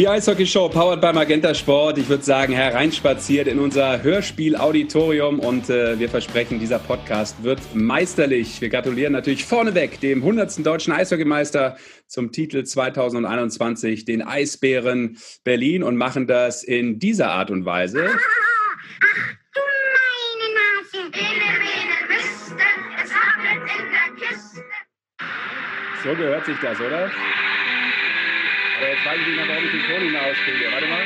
Die Eishockey-Show powered by Magenta Sport. Ich würde sagen, hereinspaziert in unser Hörspiel-Auditorium und äh, wir versprechen, dieser Podcast wird meisterlich. Wir gratulieren natürlich vorneweg dem 100. deutschen Eishockeymeister zum Titel 2021, den Eisbären Berlin und machen das in dieser Art und Weise. Ach, du meine Nase. So gehört sich das, oder? Jetzt weiß ich nicht mehr, warum ich den Ton nicht mehr auskriege. Warte mal.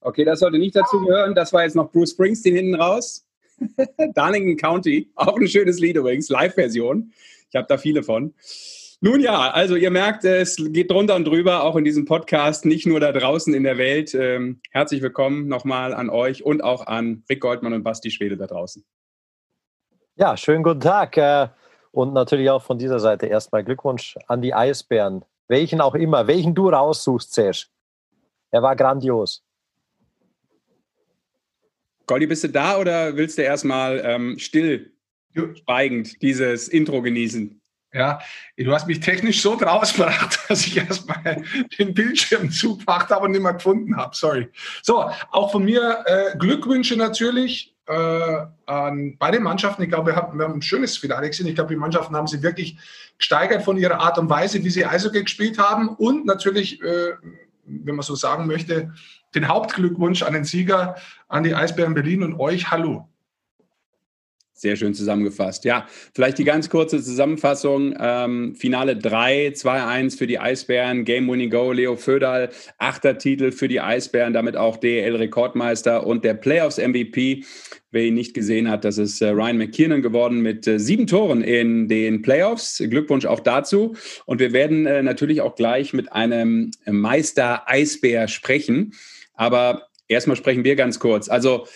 Okay, das sollte nicht dazu gehören. Das war jetzt noch Bruce Springsteen hinten raus. Darlington County, auch ein schönes Lied übrigens, Live-Version. Ich habe da viele von. Nun ja, also ihr merkt, es geht drunter und drüber, auch in diesem Podcast, nicht nur da draußen in der Welt. Ähm, herzlich willkommen nochmal an euch und auch an Rick Goldmann und Basti Schwede da draußen. Ja, schönen guten Tag. Äh, und natürlich auch von dieser Seite erstmal Glückwunsch an die Eisbären welchen auch immer, welchen du raussuchst, Serge. Er war grandios. Goldi, bist du da oder willst du erstmal ähm, still, schweigend dieses Intro genießen? Ja, du hast mich technisch so drausgebracht, dass ich erstmal den Bildschirm zugebracht habe und nicht mehr gefunden habe. Sorry. So, auch von mir äh, Glückwünsche natürlich an beide Mannschaften. Ich glaube, wir haben, wir haben ein schönes Finale gesehen. Ich glaube, die Mannschaften haben sich wirklich gesteigert von ihrer Art und Weise, wie sie Eishockey gespielt haben. Und natürlich, äh, wenn man so sagen möchte, den Hauptglückwunsch an den Sieger, an die Eisbären Berlin und euch. Hallo. Sehr schön zusammengefasst. Ja, vielleicht die ganz kurze Zusammenfassung. Ähm, Finale 3, 2-1 für die Eisbären, Game Winning Go, Leo Föderl, achter Titel für die Eisbären, damit auch DEL-Rekordmeister und der Playoffs-MVP. Wer ihn nicht gesehen hat, das ist äh, Ryan McKiernan geworden mit äh, sieben Toren in den Playoffs. Glückwunsch auch dazu. Und wir werden äh, natürlich auch gleich mit einem Meister Eisbär sprechen. Aber erstmal sprechen wir ganz kurz. Also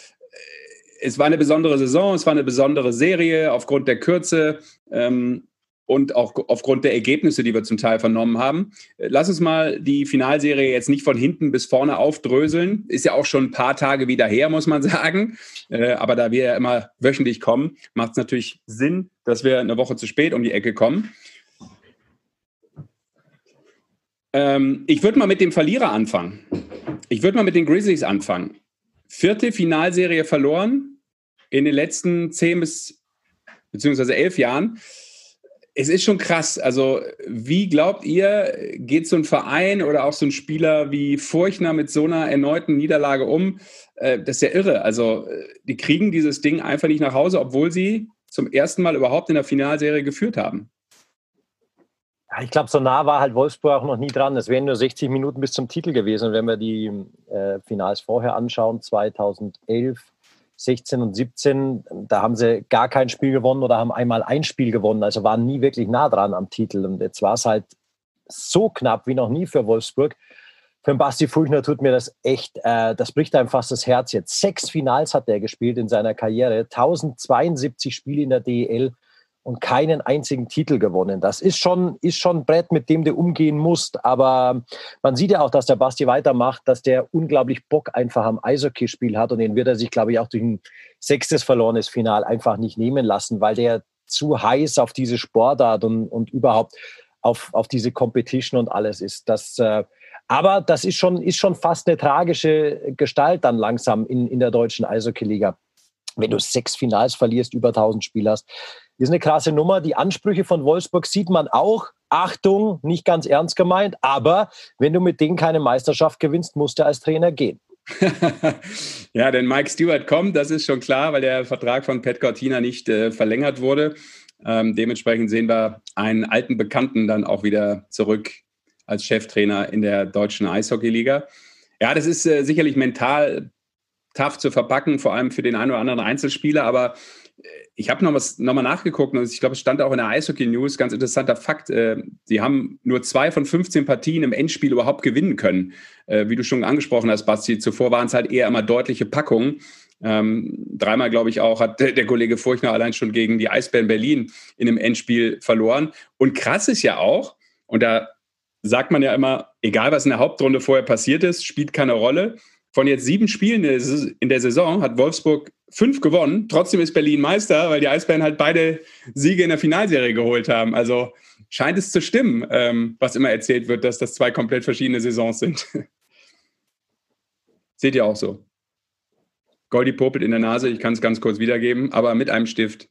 es war eine besondere Saison, es war eine besondere Serie aufgrund der Kürze ähm, und auch aufgrund der Ergebnisse, die wir zum Teil vernommen haben. Lass uns mal die Finalserie jetzt nicht von hinten bis vorne aufdröseln. Ist ja auch schon ein paar Tage wieder her, muss man sagen. Äh, aber da wir ja immer wöchentlich kommen, macht es natürlich Sinn, dass wir eine Woche zu spät um die Ecke kommen. Ähm, ich würde mal mit dem Verlierer anfangen. Ich würde mal mit den Grizzlies anfangen. Vierte Finalserie verloren, in den letzten zehn bis beziehungsweise elf Jahren. Es ist schon krass. Also, wie glaubt ihr, geht so ein Verein oder auch so ein Spieler wie Furchner mit so einer erneuten Niederlage um? Äh, das ist ja irre. Also, die kriegen dieses Ding einfach nicht nach Hause, obwohl sie zum ersten Mal überhaupt in der Finalserie geführt haben. Ja, ich glaube, so nah war halt Wolfsburg auch noch nie dran. Es wären nur 60 Minuten bis zum Titel gewesen. wenn wir die äh, Finals vorher anschauen, 2011, 16 und 17, da haben sie gar kein Spiel gewonnen oder haben einmal ein Spiel gewonnen. Also waren nie wirklich nah dran am Titel. Und jetzt war es halt so knapp wie noch nie für Wolfsburg. Für den Basti Fulchner tut mir das echt, äh, das bricht einem fast das Herz jetzt. Sechs Finals hat er gespielt in seiner Karriere, 1072 Spiele in der DEL und keinen einzigen Titel gewonnen. Das ist schon, ist schon ein Brett, mit dem du umgehen musst. Aber man sieht ja auch, dass der Basti weitermacht, dass der unglaublich Bock einfach am Eishockeyspiel hat. Und den wird er sich, glaube ich, auch durch ein sechstes verlorenes Final einfach nicht nehmen lassen, weil der zu heiß auf diese Sportart und, und überhaupt auf, auf diese Competition und alles ist. Das, äh, aber das ist schon, ist schon fast eine tragische Gestalt dann langsam in, in der deutschen Eishockey-Liga. Wenn du sechs Finals verlierst, über 1000 Spieler hast, ist eine krasse Nummer. Die Ansprüche von Wolfsburg sieht man auch. Achtung, nicht ganz ernst gemeint, aber wenn du mit denen keine Meisterschaft gewinnst, musst du als Trainer gehen. ja, denn Mike Stewart kommt, das ist schon klar, weil der Vertrag von Pat Cortina nicht äh, verlängert wurde. Ähm, dementsprechend sehen wir einen alten Bekannten dann auch wieder zurück als Cheftrainer in der deutschen Eishockeyliga. Ja, das ist äh, sicherlich mental tough zu verpacken, vor allem für den einen oder anderen Einzelspieler, aber ich habe noch, noch mal nachgeguckt und ich glaube, es stand auch in der Eishockey News, ganz interessanter Fakt. Äh, sie haben nur zwei von 15 Partien im Endspiel überhaupt gewinnen können. Äh, wie du schon angesprochen hast, Basti, zuvor waren es halt eher immer deutliche Packungen. Ähm, dreimal, glaube ich, auch hat der, der Kollege Furchner allein schon gegen die Eisbären Berlin in einem Endspiel verloren. Und krass ist ja auch, und da sagt man ja immer, egal was in der Hauptrunde vorher passiert ist, spielt keine Rolle. Von jetzt sieben Spielen in der Saison hat Wolfsburg fünf gewonnen. Trotzdem ist Berlin Meister, weil die Eisbären halt beide Siege in der Finalserie geholt haben. Also scheint es zu stimmen, ähm, was immer erzählt wird, dass das zwei komplett verschiedene Saisons sind. Seht ihr auch so? Goldi popelt in der Nase, ich kann es ganz kurz wiedergeben, aber mit einem Stift.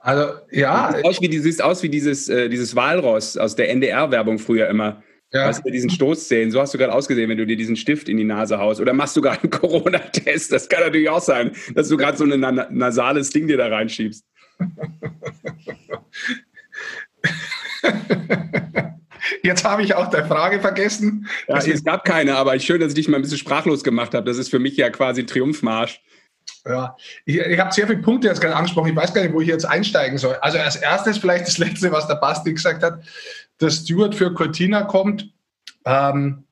Also, ja. Du siehst aus wie, du siehst aus wie dieses, äh, dieses Walross aus der NDR-Werbung früher immer. Ja. Weißt du, diesen Stoßzähnen, so hast du gerade ausgesehen, wenn du dir diesen Stift in die Nase haust. Oder machst du gerade einen Corona-Test? Das kann natürlich auch sein, dass du gerade so ein nasales Ding dir da reinschiebst. Jetzt habe ich auch der Frage vergessen. Ja, es gab keine, aber schön, dass ich dich mal ein bisschen sprachlos gemacht habe. Das ist für mich ja quasi Triumphmarsch. Ja, ich, ich habe sehr viele Punkte jetzt gerade angesprochen. Ich weiß gar nicht, wo ich jetzt einsteigen soll. Also als erstes vielleicht das Letzte, was der Basti gesagt hat, dass Stewart für Cortina kommt. Ähm,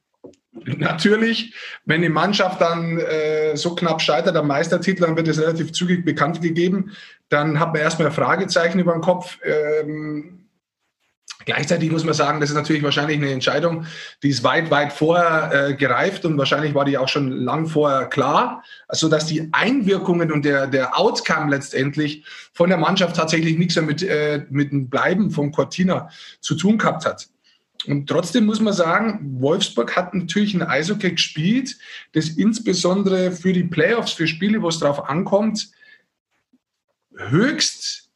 natürlich, wenn die Mannschaft dann äh, so knapp scheitert am Meistertitel, dann wird es relativ zügig bekannt gegeben. Dann hat man erstmal Fragezeichen über den Kopf. Ähm, Gleichzeitig muss man sagen, das ist natürlich wahrscheinlich eine Entscheidung, die ist weit, weit vorher äh, gereift und wahrscheinlich war die auch schon lang vorher klar, also dass die Einwirkungen und der, der Outcome letztendlich von der Mannschaft tatsächlich nichts mehr mit, äh, mit dem Bleiben von Cortina zu tun gehabt hat. Und trotzdem muss man sagen, Wolfsburg hat natürlich ein Eishockey gespielt, das insbesondere für die Playoffs, für Spiele, wo es drauf ankommt, höchst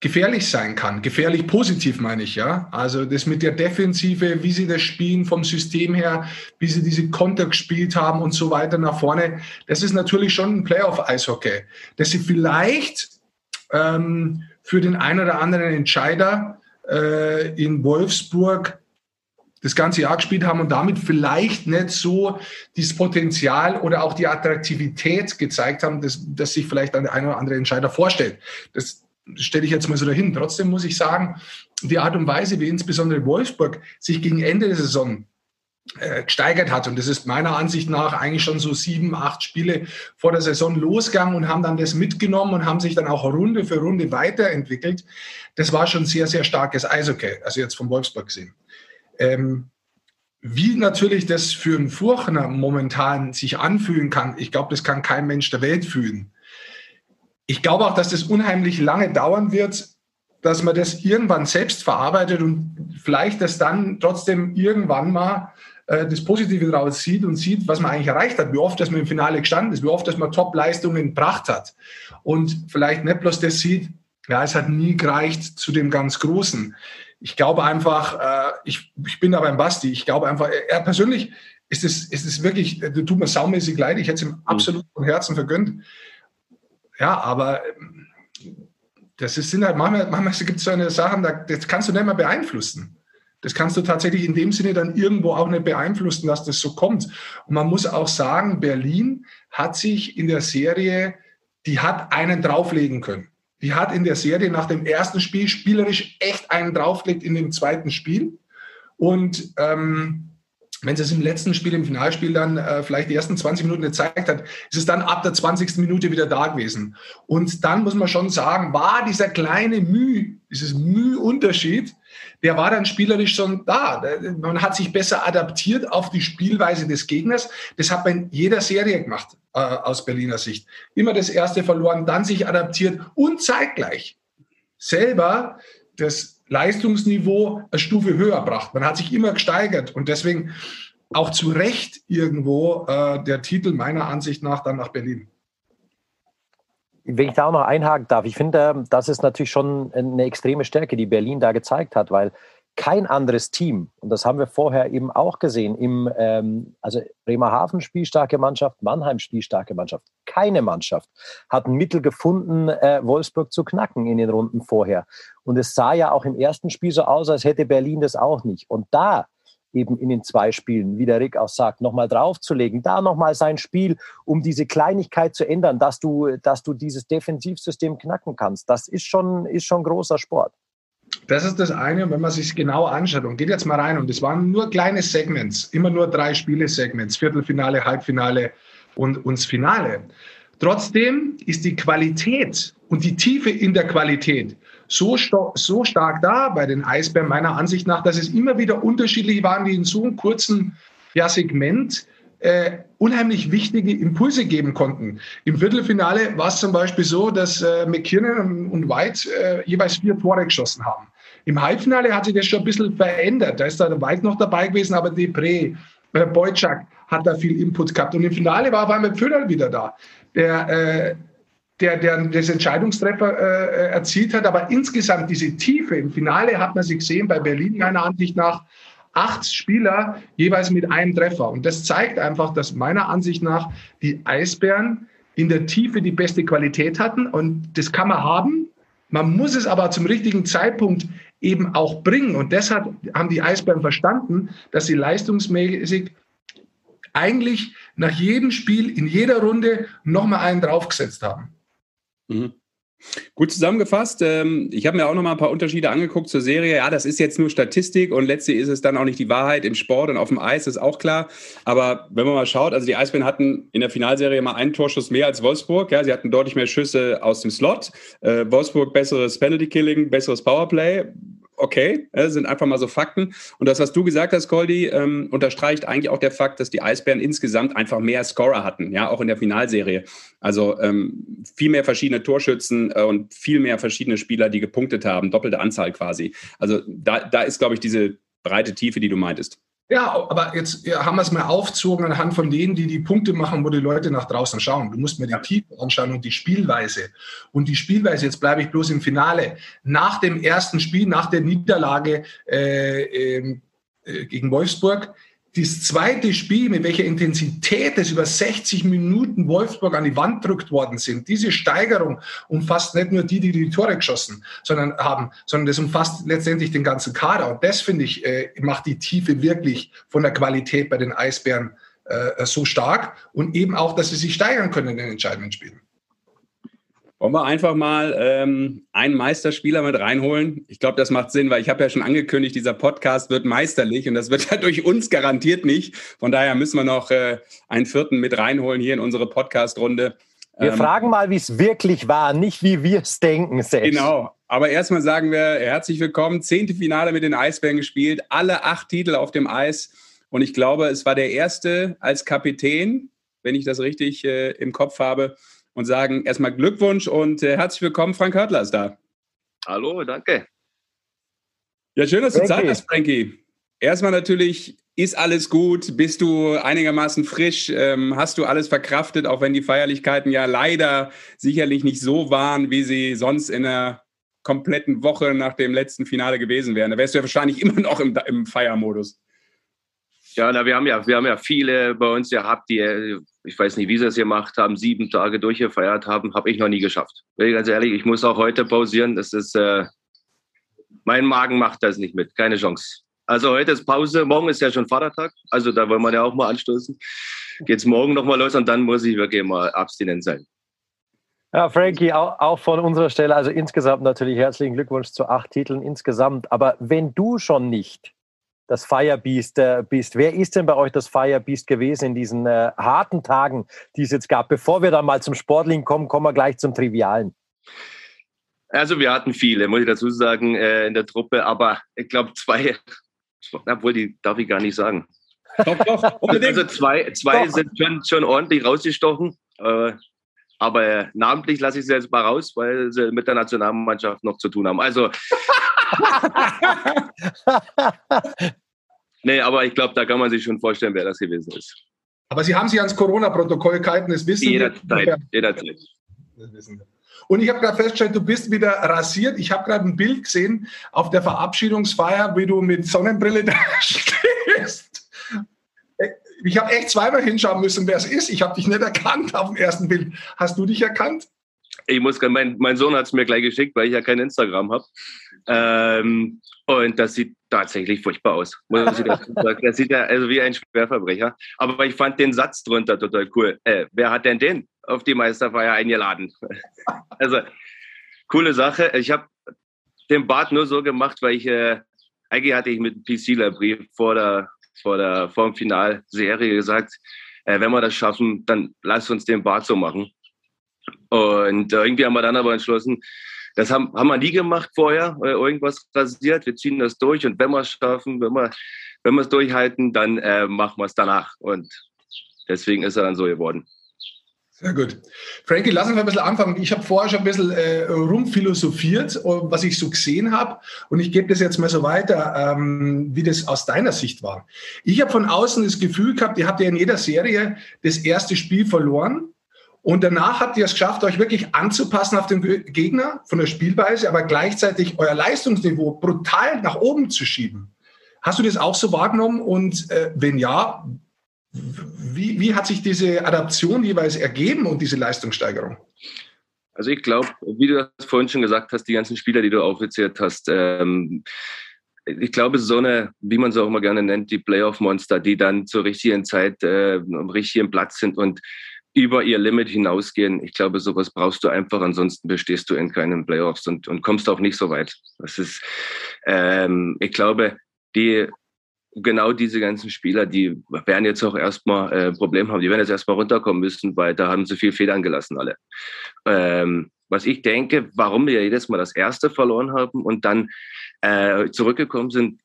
gefährlich sein kann. Gefährlich positiv meine ich, ja. Also das mit der Defensive, wie sie das spielen vom System her, wie sie diese Konter gespielt haben und so weiter nach vorne. Das ist natürlich schon ein Playoff-Eishockey, dass sie vielleicht ähm, für den einen oder anderen Entscheider äh, in Wolfsburg das ganze Jahr gespielt haben und damit vielleicht nicht so das Potenzial oder auch die Attraktivität gezeigt haben, dass, dass sich vielleicht der ein oder andere Entscheider vorstellt. Das, stelle ich jetzt mal so dahin. Trotzdem muss ich sagen, die Art und Weise, wie insbesondere Wolfsburg sich gegen Ende der Saison äh, gesteigert hat. Und das ist meiner Ansicht nach eigentlich schon so sieben, acht Spiele vor der Saison losgegangen und haben dann das mitgenommen und haben sich dann auch Runde für Runde weiterentwickelt. Das war schon sehr, sehr starkes Eishockey, also jetzt von Wolfsburg gesehen. Ähm, wie natürlich das für einen Furchner momentan sich anfühlen kann, ich glaube, das kann kein Mensch der Welt fühlen ich glaube auch, dass das unheimlich lange dauern wird, dass man das irgendwann selbst verarbeitet und vielleicht das dann trotzdem irgendwann mal äh, das Positive daraus sieht und sieht, was man eigentlich erreicht hat, wie oft dass man im Finale gestanden ist, wie oft dass man Top-Leistungen gebracht hat und vielleicht nicht bloß das sieht, ja, es hat nie gereicht zu dem ganz Großen. Ich glaube einfach, äh, ich, ich bin da beim Basti, ich glaube einfach, er persönlich ist es, ist es wirklich, äh, tut mir saumäßig leid, ich hätte es ihm mhm. absolut von Herzen vergönnt ja, aber ähm, das ist, sind halt manchmal, manchmal gibt es so eine Sachen, das kannst du nicht mehr beeinflussen. Das kannst du tatsächlich in dem Sinne dann irgendwo auch nicht beeinflussen, dass das so kommt. Und man muss auch sagen, Berlin hat sich in der Serie, die hat einen drauflegen können. Die hat in der Serie nach dem ersten Spiel spielerisch echt einen draufgelegt in dem zweiten Spiel. Und ähm, wenn es im letzten Spiel, im Finalspiel dann äh, vielleicht die ersten 20 Minuten gezeigt hat, ist es dann ab der 20. Minute wieder da gewesen. Und dann muss man schon sagen, war dieser kleine Mühe, dieses Mühe-Unterschied, der war dann spielerisch schon da. Man hat sich besser adaptiert auf die Spielweise des Gegners. Das hat man in jeder Serie gemacht, äh, aus Berliner Sicht. Immer das erste verloren, dann sich adaptiert und zeitgleich selber das Leistungsniveau eine Stufe höher bracht. Man hat sich immer gesteigert und deswegen auch zu Recht irgendwo äh, der Titel meiner Ansicht nach dann nach Berlin. Wenn ich da auch noch einhaken darf, ich finde, das ist natürlich schon eine extreme Stärke, die Berlin da gezeigt hat, weil kein anderes Team, und das haben wir vorher eben auch gesehen, im, ähm, also Bremerhaven spielstarke Mannschaft, Mannheim spielstarke Mannschaft, keine Mannschaft hat ein Mittel gefunden, äh, Wolfsburg zu knacken in den Runden vorher. Und es sah ja auch im ersten Spiel so aus, als hätte Berlin das auch nicht. Und da eben in den zwei Spielen, wie der Rick auch sagt, nochmal draufzulegen, da nochmal sein Spiel, um diese Kleinigkeit zu ändern, dass du, dass du dieses Defensivsystem knacken kannst. Das ist schon, ist schon großer Sport. Das ist das eine, wenn man sich genau anschaut und geht jetzt mal rein und es waren nur kleine Segments, immer nur drei Spiele-Segments, Viertelfinale, Halbfinale und, und das Finale. Trotzdem ist die Qualität und die Tiefe in der Qualität so, so stark da bei den Eisbären meiner Ansicht nach, dass es immer wieder unterschiedlich waren, die in so einem kurzen ja, Segment äh, unheimlich wichtige Impulse geben konnten. Im Viertelfinale war es zum Beispiel so, dass äh, McKinnon und White äh, jeweils vier Tore geschossen haben. Im Halbfinale hat sich das schon ein bisschen verändert. Da ist da Weit noch dabei gewesen, aber Depré, äh, Boyczak hat da viel Input gehabt. Und im Finale war auf einmal Pföderl wieder da, der, äh, der, der das Entscheidungstreffer äh, erzielt hat. Aber insgesamt diese Tiefe im Finale hat man sie gesehen bei Berlin meiner Ansicht nach acht Spieler jeweils mit einem Treffer. Und das zeigt einfach, dass meiner Ansicht nach die Eisbären in der Tiefe die beste Qualität hatten. Und das kann man haben. Man muss es aber zum richtigen Zeitpunkt eben auch bringen. Und deshalb haben die Eisbären verstanden, dass sie leistungsmäßig eigentlich nach jedem Spiel in jeder Runde nochmal einen draufgesetzt haben. Mhm. Gut zusammengefasst. Ähm, ich habe mir auch noch mal ein paar Unterschiede angeguckt zur Serie. Ja, das ist jetzt nur Statistik und letztlich ist es dann auch nicht die Wahrheit im Sport und auf dem Eis, ist auch klar. Aber wenn man mal schaut, also die Eisbären hatten in der Finalserie mal einen Torschuss mehr als Wolfsburg. Ja, sie hatten deutlich mehr Schüsse aus dem Slot. Äh, Wolfsburg besseres Penalty Killing, besseres Powerplay okay, sind einfach mal so Fakten. Und das, was du gesagt hast, Goldi, ähm, unterstreicht eigentlich auch der Fakt, dass die Eisbären insgesamt einfach mehr Scorer hatten, ja, auch in der Finalserie. Also ähm, viel mehr verschiedene Torschützen äh, und viel mehr verschiedene Spieler, die gepunktet haben, doppelte Anzahl quasi. Also da, da ist, glaube ich, diese breite Tiefe, die du meintest. Ja, aber jetzt ja, haben wir es mal aufgezogen anhand von denen, die die Punkte machen, wo die Leute nach draußen schauen. Du musst mir die Tiefe anschauen und die Spielweise. Und die Spielweise, jetzt bleibe ich bloß im Finale. Nach dem ersten Spiel, nach der Niederlage äh, äh, gegen Wolfsburg, das zweite Spiel, mit welcher Intensität es über 60 Minuten Wolfsburg an die Wand drückt worden sind, diese Steigerung umfasst nicht nur die, die die Tore geschossen sondern haben, sondern das umfasst letztendlich den ganzen Kader. Und das, finde ich, äh, macht die Tiefe wirklich von der Qualität bei den Eisbären äh, so stark und eben auch, dass sie sich steigern können in den entscheidenden Spielen. Wollen wir einfach mal ähm, einen Meisterspieler mit reinholen? Ich glaube, das macht Sinn, weil ich habe ja schon angekündigt, dieser Podcast wird meisterlich und das wird ja durch uns garantiert nicht. Von daher müssen wir noch äh, einen vierten mit reinholen hier in unsere Podcast-Runde. Wir ähm, fragen mal, wie es wirklich war, nicht wie wir es denken selbst. Genau. Aber erstmal sagen wir herzlich willkommen. Zehnte Finale mit den Eisbären gespielt, alle acht Titel auf dem Eis. Und ich glaube, es war der erste als Kapitän, wenn ich das richtig äh, im Kopf habe, und sagen erstmal Glückwunsch und äh, herzlich willkommen. Frank Hörtler ist da. Hallo, danke. Ja, schön, dass du Zeit hast, Frankie. Erstmal natürlich, ist alles gut? Bist du einigermaßen frisch? Ähm, hast du alles verkraftet, auch wenn die Feierlichkeiten ja leider sicherlich nicht so waren, wie sie sonst in einer kompletten Woche nach dem letzten Finale gewesen wären? Da wärst du ja wahrscheinlich immer noch im, im Feiermodus. Ja, na, wir haben ja, wir haben ja viele bei uns gehabt, die, ich weiß nicht, wie sie es gemacht haben, sieben Tage durchgefeiert haben, habe ich noch nie geschafft. Will ganz ehrlich, ich muss auch heute pausieren. Das ist, äh, mein Magen macht das nicht mit, keine Chance. Also heute ist Pause, morgen ist ja schon Vatertag, also da wollen wir ja auch mal anstoßen. Geht's morgen nochmal los und dann muss ich wirklich mal abstinent sein. Ja, Frankie, auch, auch, von unserer Stelle, also insgesamt natürlich herzlichen Glückwunsch zu acht Titeln insgesamt. Aber wenn du schon nicht das Firebeast äh, bist. Wer ist denn bei euch das Firebeast gewesen in diesen äh, harten Tagen, die es jetzt gab? Bevor wir dann mal zum Sportling kommen, kommen wir gleich zum Trivialen. Also wir hatten viele, muss ich dazu sagen, äh, in der Truppe, aber ich glaube zwei, obwohl die darf ich gar nicht sagen. Doch, doch, unbedingt. Also zwei, zwei doch. sind schon, schon ordentlich rausgestochen. Äh, aber namentlich lasse ich sie jetzt mal raus, weil sie mit der Nationalmannschaft noch zu tun haben. Also nee, aber ich glaube, da kann man sich schon vorstellen, wer das gewesen ist. Aber Sie haben sich ans Corona-Protokoll gehalten, das wissen jederzeit, wir. Jederzeit. Das wissen wir. Und ich habe gerade festgestellt, du bist wieder rasiert. Ich habe gerade ein Bild gesehen auf der Verabschiedungsfeier, wie du mit Sonnenbrille da stehst. Ich habe echt zweimal hinschauen müssen, wer es ist. Ich habe dich nicht erkannt auf dem ersten Bild. Hast du dich erkannt? Ich muss, mein, mein Sohn hat es mir gleich geschickt, weil ich ja kein Instagram habe. Ähm, und das sieht tatsächlich furchtbar aus. Muss ich dazu sagen. Das sieht ja also wie ein Schwerverbrecher. Aber ich fand den Satz drunter total cool. Äh, wer hat denn den auf die Meisterfeier eingeladen? also, coole Sache. Ich habe den Bart nur so gemacht, weil ich, äh, eigentlich hatte ich mit dem PC-Brief vor der, vor der, vor dem Finalserie gesagt, äh, wenn wir das schaffen, dann lass uns den Bart so machen. Und äh, irgendwie haben wir dann aber entschlossen, das haben, haben wir nie gemacht vorher, äh, irgendwas rasiert. Wir ziehen das durch und wenn wir es schaffen, wenn wir, wenn wir es durchhalten, dann äh, machen wir es danach. Und deswegen ist er dann so geworden. Sehr gut. Frankie, lass uns mal ein bisschen anfangen. Ich habe vorher schon ein bisschen äh, rumphilosophiert, was ich so gesehen habe. Und ich gebe das jetzt mal so weiter, ähm, wie das aus deiner Sicht war. Ich habe von außen das Gefühl gehabt, ihr habt ja in jeder Serie das erste Spiel verloren. Und danach habt ihr es geschafft, euch wirklich anzupassen auf den Gegner von der Spielweise, aber gleichzeitig euer Leistungsniveau brutal nach oben zu schieben. Hast du das auch so wahrgenommen? Und äh, wenn ja, wie, wie hat sich diese Adaption jeweils ergeben und diese Leistungssteigerung? Also ich glaube, wie du das vorhin schon gesagt hast, die ganzen Spieler, die du aufgezählt hast, ähm, ich glaube, so eine, wie man sie auch immer gerne nennt, die Playoff-Monster, die dann zur richtigen Zeit äh, am richtigen Platz sind und über ihr Limit hinausgehen. Ich glaube, sowas brauchst du einfach, ansonsten bestehst du in keinen Playoffs und, und kommst auch nicht so weit. Das ist, ähm, ich glaube, die genau diese ganzen Spieler, die werden jetzt auch erstmal äh, Problem haben. Die werden jetzt erstmal runterkommen müssen, weil da haben sie viel Federn gelassen alle. Ähm, was ich denke, warum wir jedes Mal das erste verloren haben und dann äh, zurückgekommen sind,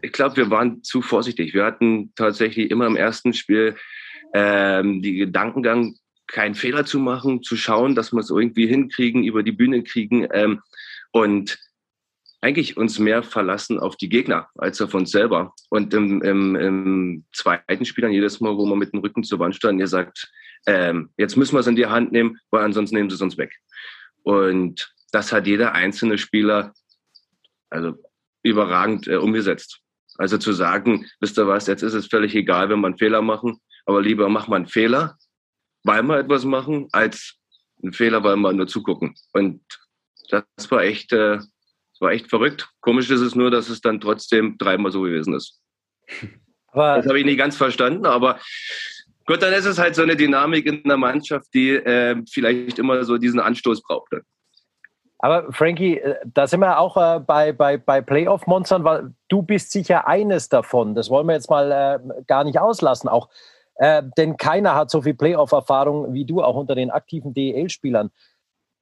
ich glaube, wir waren zu vorsichtig. Wir hatten tatsächlich immer im ersten Spiel ähm, die Gedankengang, keinen Fehler zu machen, zu schauen, dass wir es irgendwie hinkriegen, über die Bühne kriegen. Ähm, und eigentlich uns mehr verlassen auf die Gegner als auf uns selber. Und im, im, im zweiten Spiel dann jedes Mal, wo man mit dem Rücken zur Wand stand, ihr sagt, ähm, jetzt müssen wir es in die Hand nehmen, weil ansonsten nehmen sie es uns weg. Und das hat jeder einzelne Spieler also überragend äh, umgesetzt. Also zu sagen, wisst ihr was, jetzt ist es völlig egal, wenn wir einen Fehler machen, aber lieber machen wir einen Fehler, weil wir etwas machen, als einen Fehler, weil wir nur zugucken. Und das war echt äh, war echt verrückt. Komisch ist es nur, dass es dann trotzdem dreimal so gewesen ist. Aber das habe ich nicht ganz verstanden, aber gut, dann ist es halt so eine Dynamik in der Mannschaft, die äh, vielleicht immer so diesen Anstoß brauchte. Aber Frankie, äh, da sind wir auch äh, bei, bei, bei Playoff-Monstern, weil du bist sicher eines davon. Das wollen wir jetzt mal äh, gar nicht auslassen. Auch, äh, denn keiner hat so viel Playoff-Erfahrung wie du, auch unter den aktiven DEL-Spielern.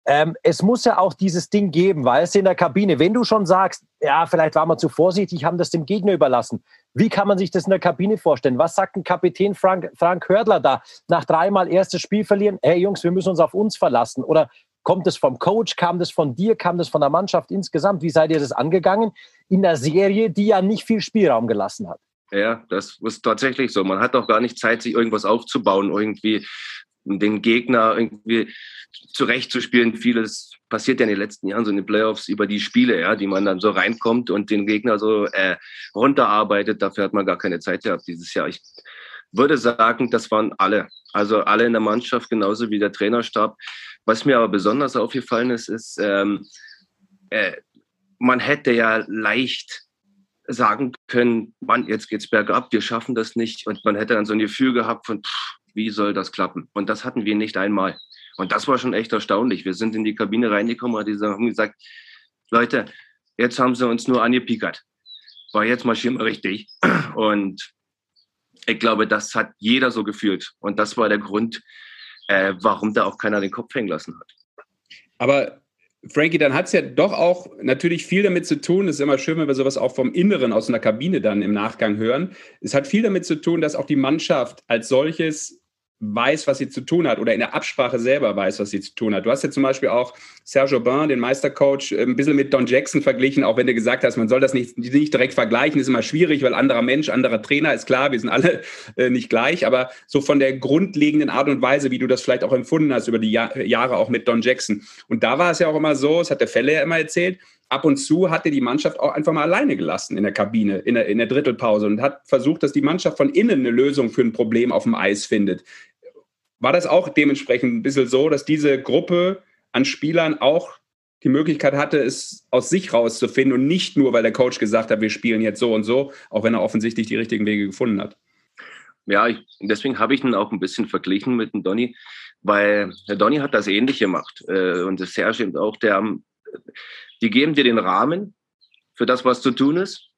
Ähm, es muss ja auch dieses Ding geben, weißt du, in der Kabine. Wenn du schon sagst, ja, vielleicht waren wir zu vorsichtig, haben das dem Gegner überlassen. Wie kann man sich das in der Kabine vorstellen? Was sagt ein Kapitän Frank, Frank Hördler da nach dreimal erstes Spiel verlieren? Hey Jungs, wir müssen uns auf uns verlassen. Oder kommt es vom Coach? Kam das von dir? Kam das von der Mannschaft insgesamt? Wie seid ihr das angegangen? In der Serie, die ja nicht viel Spielraum gelassen hat. Ja, das ist tatsächlich so. Man hat auch gar nicht Zeit, sich irgendwas aufzubauen, irgendwie den Gegner irgendwie zurechtzuspielen. Vieles passiert ja in den letzten Jahren so in den Playoffs über die Spiele, ja, die man dann so reinkommt und den Gegner so äh, runterarbeitet. Dafür hat man gar keine Zeit gehabt dieses Jahr. Ich würde sagen, das waren alle. Also alle in der Mannschaft, genauso wie der Trainerstab. Was mir aber besonders aufgefallen ist, ist, ähm, äh, man hätte ja leicht sagen können, Mann, jetzt geht's bergab, wir schaffen das nicht. Und man hätte dann so ein Gefühl gehabt von, pff, wie soll das klappen? Und das hatten wir nicht einmal. Und das war schon echt erstaunlich. Wir sind in die Kabine reingekommen und haben gesagt, Leute, jetzt haben sie uns nur angepiekert. War jetzt marschieren wir richtig. Und ich glaube, das hat jeder so gefühlt. Und das war der Grund, äh, warum da auch keiner den Kopf hängen lassen hat. Aber Frankie, dann hat es ja doch auch natürlich viel damit zu tun, es ist immer schön, wenn wir sowas auch vom Inneren aus einer Kabine dann im Nachgang hören. Es hat viel damit zu tun, dass auch die Mannschaft als solches weiß, was sie zu tun hat oder in der Absprache selber weiß, was sie zu tun hat. Du hast ja zum Beispiel auch Sergio Bain, den Meistercoach, ein bisschen mit Don Jackson verglichen, auch wenn du gesagt hast, man soll das nicht, nicht direkt vergleichen, ist immer schwierig, weil anderer Mensch, anderer Trainer, ist klar, wir sind alle äh, nicht gleich, aber so von der grundlegenden Art und Weise, wie du das vielleicht auch empfunden hast über die Jahr, Jahre auch mit Don Jackson. Und da war es ja auch immer so, das hat der Felle ja immer erzählt, ab und zu hat er die Mannschaft auch einfach mal alleine gelassen in der Kabine, in der, in der Drittelpause und hat versucht, dass die Mannschaft von innen eine Lösung für ein Problem auf dem Eis findet. War das auch dementsprechend ein bisschen so, dass diese Gruppe an Spielern auch die Möglichkeit hatte, es aus sich rauszufinden und nicht nur, weil der Coach gesagt hat, wir spielen jetzt so und so, auch wenn er offensichtlich die richtigen Wege gefunden hat? Ja, ich, deswegen habe ich ihn auch ein bisschen verglichen mit dem Donny, weil der Donny hat das ähnlich gemacht äh, und der Serge eben auch, der, die geben dir den Rahmen für das, was zu tun ist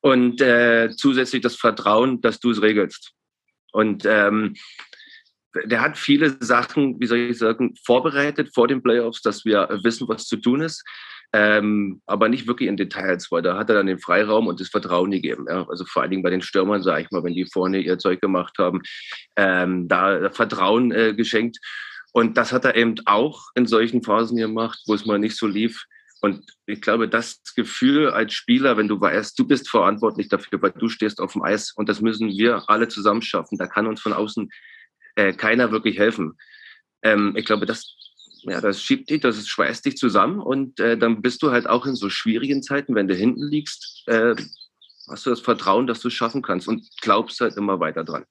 und äh, zusätzlich das Vertrauen, dass du es regelst. Und ähm, der hat viele Sachen, wie soll ich sagen, vorbereitet vor den Playoffs, dass wir wissen, was zu tun ist. Ähm, aber nicht wirklich in Details, weil da hat er dann den Freiraum und das Vertrauen gegeben. Ja? Also vor allen Dingen bei den Stürmern, sage ich mal, wenn die vorne ihr Zeug gemacht haben, ähm, da Vertrauen äh, geschenkt. Und das hat er eben auch in solchen Phasen gemacht, wo es mal nicht so lief. Und ich glaube, das Gefühl als Spieler, wenn du weißt, du bist verantwortlich dafür, weil du stehst auf dem Eis und das müssen wir alle zusammen schaffen. Da kann uns von außen äh, keiner wirklich helfen. Ähm, ich glaube, das, ja, das schiebt dich, das schweißt dich zusammen und äh, dann bist du halt auch in so schwierigen Zeiten, wenn du hinten liegst, äh, hast du das Vertrauen, dass du es schaffen kannst und glaubst halt immer weiter dran.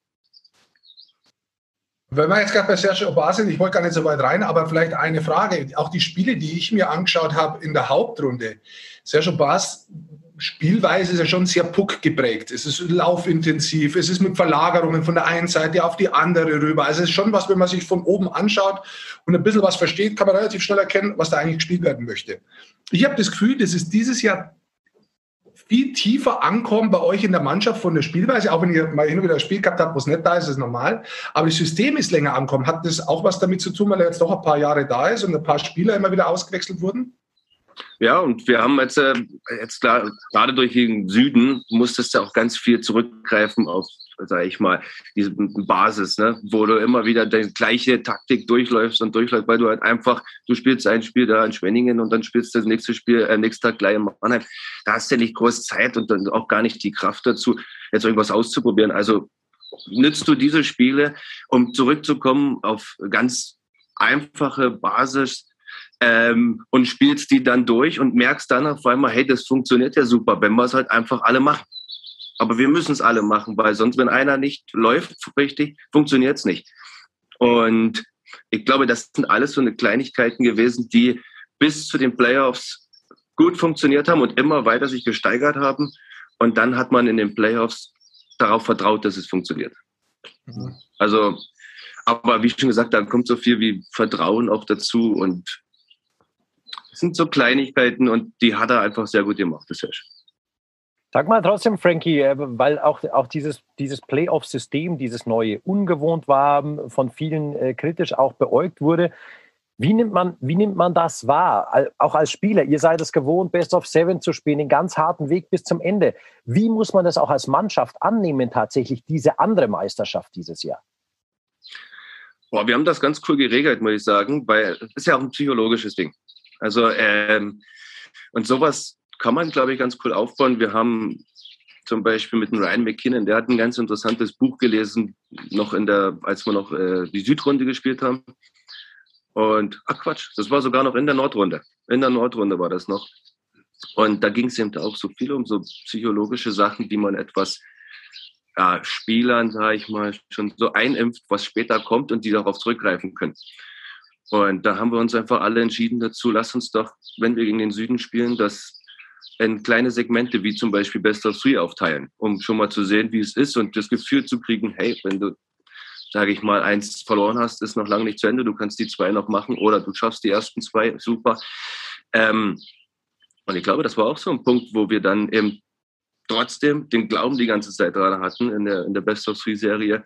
Wenn wir jetzt gerade bei Sergio Obar sind, ich wollte gar nicht so weit rein, aber vielleicht eine Frage. Auch die Spiele, die ich mir angeschaut habe in der Hauptrunde. Sergio Bars Spielweise ist ja schon sehr puck geprägt. Es ist laufintensiv, es ist mit Verlagerungen von der einen Seite auf die andere rüber. Also es ist schon was, wenn man sich von oben anschaut und ein bisschen was versteht, kann man relativ schnell erkennen, was da eigentlich gespielt werden möchte. Ich habe das Gefühl, das ist dieses Jahr viel tiefer ankommen bei euch in der Mannschaft von der Spielweise, auch wenn ihr mal hin und wieder ein Spiel gehabt habt, wo es nicht da ist, ist normal. Aber das System ist länger ankommen. Hat das auch was damit zu tun, weil er jetzt doch ein paar Jahre da ist und ein paar Spieler immer wieder ausgewechselt wurden? Ja, und wir haben jetzt, äh, jetzt klar, gerade durch den Süden musstest du auch ganz viel zurückgreifen auf sage ich mal, diese Basis, ne? wo du immer wieder die gleiche Taktik durchläufst und durchläufst, weil du halt einfach, du spielst ein Spiel da in Schwenningen und dann spielst du das nächste Spiel, äh, nächsten Tag gleich in Mannheim. Da hast du nicht groß Zeit und dann auch gar nicht die Kraft dazu, jetzt irgendwas auszuprobieren. Also nützt du diese Spiele, um zurückzukommen auf ganz einfache Basis, ähm, und spielst die dann durch und merkst dann auf einmal, hey, das funktioniert ja super, wenn wir es halt einfach alle machen. Aber wir müssen es alle machen, weil sonst, wenn einer nicht läuft richtig, funktioniert es nicht. Und ich glaube, das sind alles so eine Kleinigkeiten gewesen, die bis zu den Playoffs gut funktioniert haben und immer weiter sich gesteigert haben. Und dann hat man in den Playoffs darauf vertraut, dass es funktioniert. Mhm. Also, aber wie schon gesagt, da kommt so viel wie Vertrauen auch dazu und es sind so Kleinigkeiten und die hat er einfach sehr gut gemacht, das Hirsch. Sag mal trotzdem, Frankie, äh, weil auch, auch dieses, dieses Playoff-System, dieses neue, ungewohnt war, von vielen äh, kritisch auch beäugt wurde. Wie nimmt, man, wie nimmt man das wahr? Auch als Spieler, ihr seid es gewohnt, Best of Seven zu spielen, den ganz harten Weg bis zum Ende. Wie muss man das auch als Mannschaft annehmen, tatsächlich, diese andere Meisterschaft dieses Jahr? Boah, wir haben das ganz cool geregelt, muss ich sagen, weil es ist ja auch ein psychologisches Ding. Also, ähm, und sowas kann man, glaube ich, ganz cool aufbauen. Wir haben zum Beispiel mit dem Ryan McKinnon, der hat ein ganz interessantes Buch gelesen, noch in der, als wir noch äh, die Südrunde gespielt haben. Und, ach Quatsch, das war sogar noch in der Nordrunde. In der Nordrunde war das noch. Und da ging es eben auch so viel um so psychologische Sachen, die man etwas ja, Spielern, sage ich mal, schon so einimpft, was später kommt und die darauf zurückgreifen können. Und da haben wir uns einfach alle entschieden dazu, lass uns doch, wenn wir gegen den Süden spielen, das in kleine Segmente wie zum Beispiel Best of Three aufteilen, um schon mal zu sehen, wie es ist und das Gefühl zu kriegen, hey, wenn du, sage ich mal, eins verloren hast, ist noch lange nicht zu Ende, du kannst die zwei noch machen oder du schaffst die ersten zwei, super. Ähm, und ich glaube, das war auch so ein Punkt, wo wir dann eben trotzdem den Glauben die ganze Zeit dran hatten in der, in der Best of Three Serie,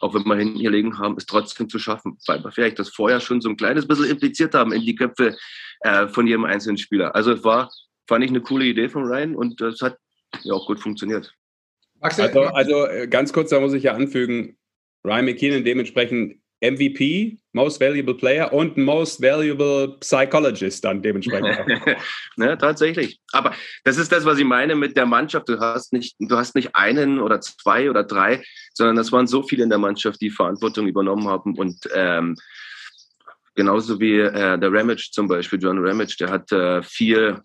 auch wenn wir hinten gelegen haben, es trotzdem zu schaffen, weil wir vielleicht das vorher schon so ein kleines bisschen impliziert haben in die Köpfe äh, von jedem einzelnen Spieler. Also es war fand ich eine coole Idee von Ryan und das hat ja auch gut funktioniert. Also, also äh, ganz kurz, da muss ich ja anfügen, Ryan McKinnon dementsprechend MVP, Most Valuable Player und Most Valuable Psychologist dann dementsprechend. ja, tatsächlich. Aber das ist das, was ich meine mit der Mannschaft. Du hast nicht, du hast nicht einen oder zwei oder drei, sondern das waren so viele in der Mannschaft, die Verantwortung übernommen haben und ähm, genauso wie äh, der Ramage zum Beispiel, John Ramage, der hat äh, viel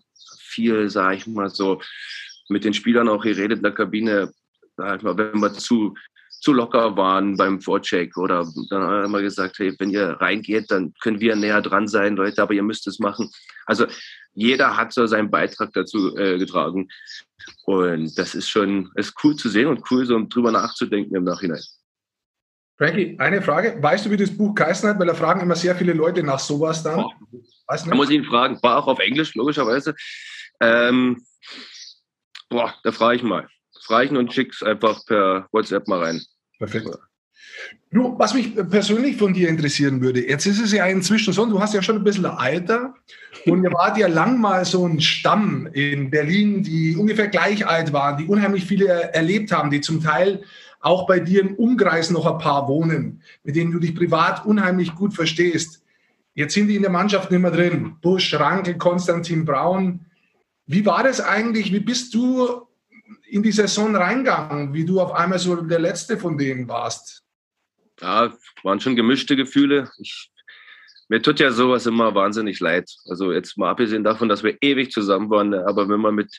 viel, sage ich mal so, mit den Spielern auch geredet in der Kabine, sag ich mal, wenn wir zu, zu locker waren beim Vorcheck oder dann haben wir gesagt, hey, wenn ihr reingeht, dann können wir näher dran sein, Leute, aber ihr müsst es machen. Also jeder hat so seinen Beitrag dazu äh, getragen. Und das ist schon, ist cool zu sehen und cool, so drüber nachzudenken im Nachhinein. Frankie, eine Frage. Weißt du, wie das Buch geheißen hat? Weil da fragen immer sehr viele Leute nach sowas dann. Oh, da muss ich ihn fragen. War auch auf Englisch, logischerweise. Ähm, boah, da frage ich mal. Frage ich und schick's einfach per WhatsApp mal rein. Perfekt. Du, was mich persönlich von dir interessieren würde, jetzt ist es ja inzwischen so, du hast ja schon ein bisschen Alter und ihr wart ja lang mal so ein Stamm in Berlin, die ungefähr gleich alt waren, die unheimlich viele erlebt haben, die zum Teil auch bei dir im Umkreis noch ein paar wohnen, mit denen du dich privat unheimlich gut verstehst. Jetzt sind die in der Mannschaft nicht mehr drin. Busch, Rankel, Konstantin Braun. Wie war das eigentlich? Wie bist du in die Saison reingegangen, wie du auf einmal so der Letzte von denen warst? Ja, waren schon gemischte Gefühle. Ich, mir tut ja sowas immer wahnsinnig leid. Also jetzt mal abgesehen davon, dass wir ewig zusammen waren, aber wenn man mit,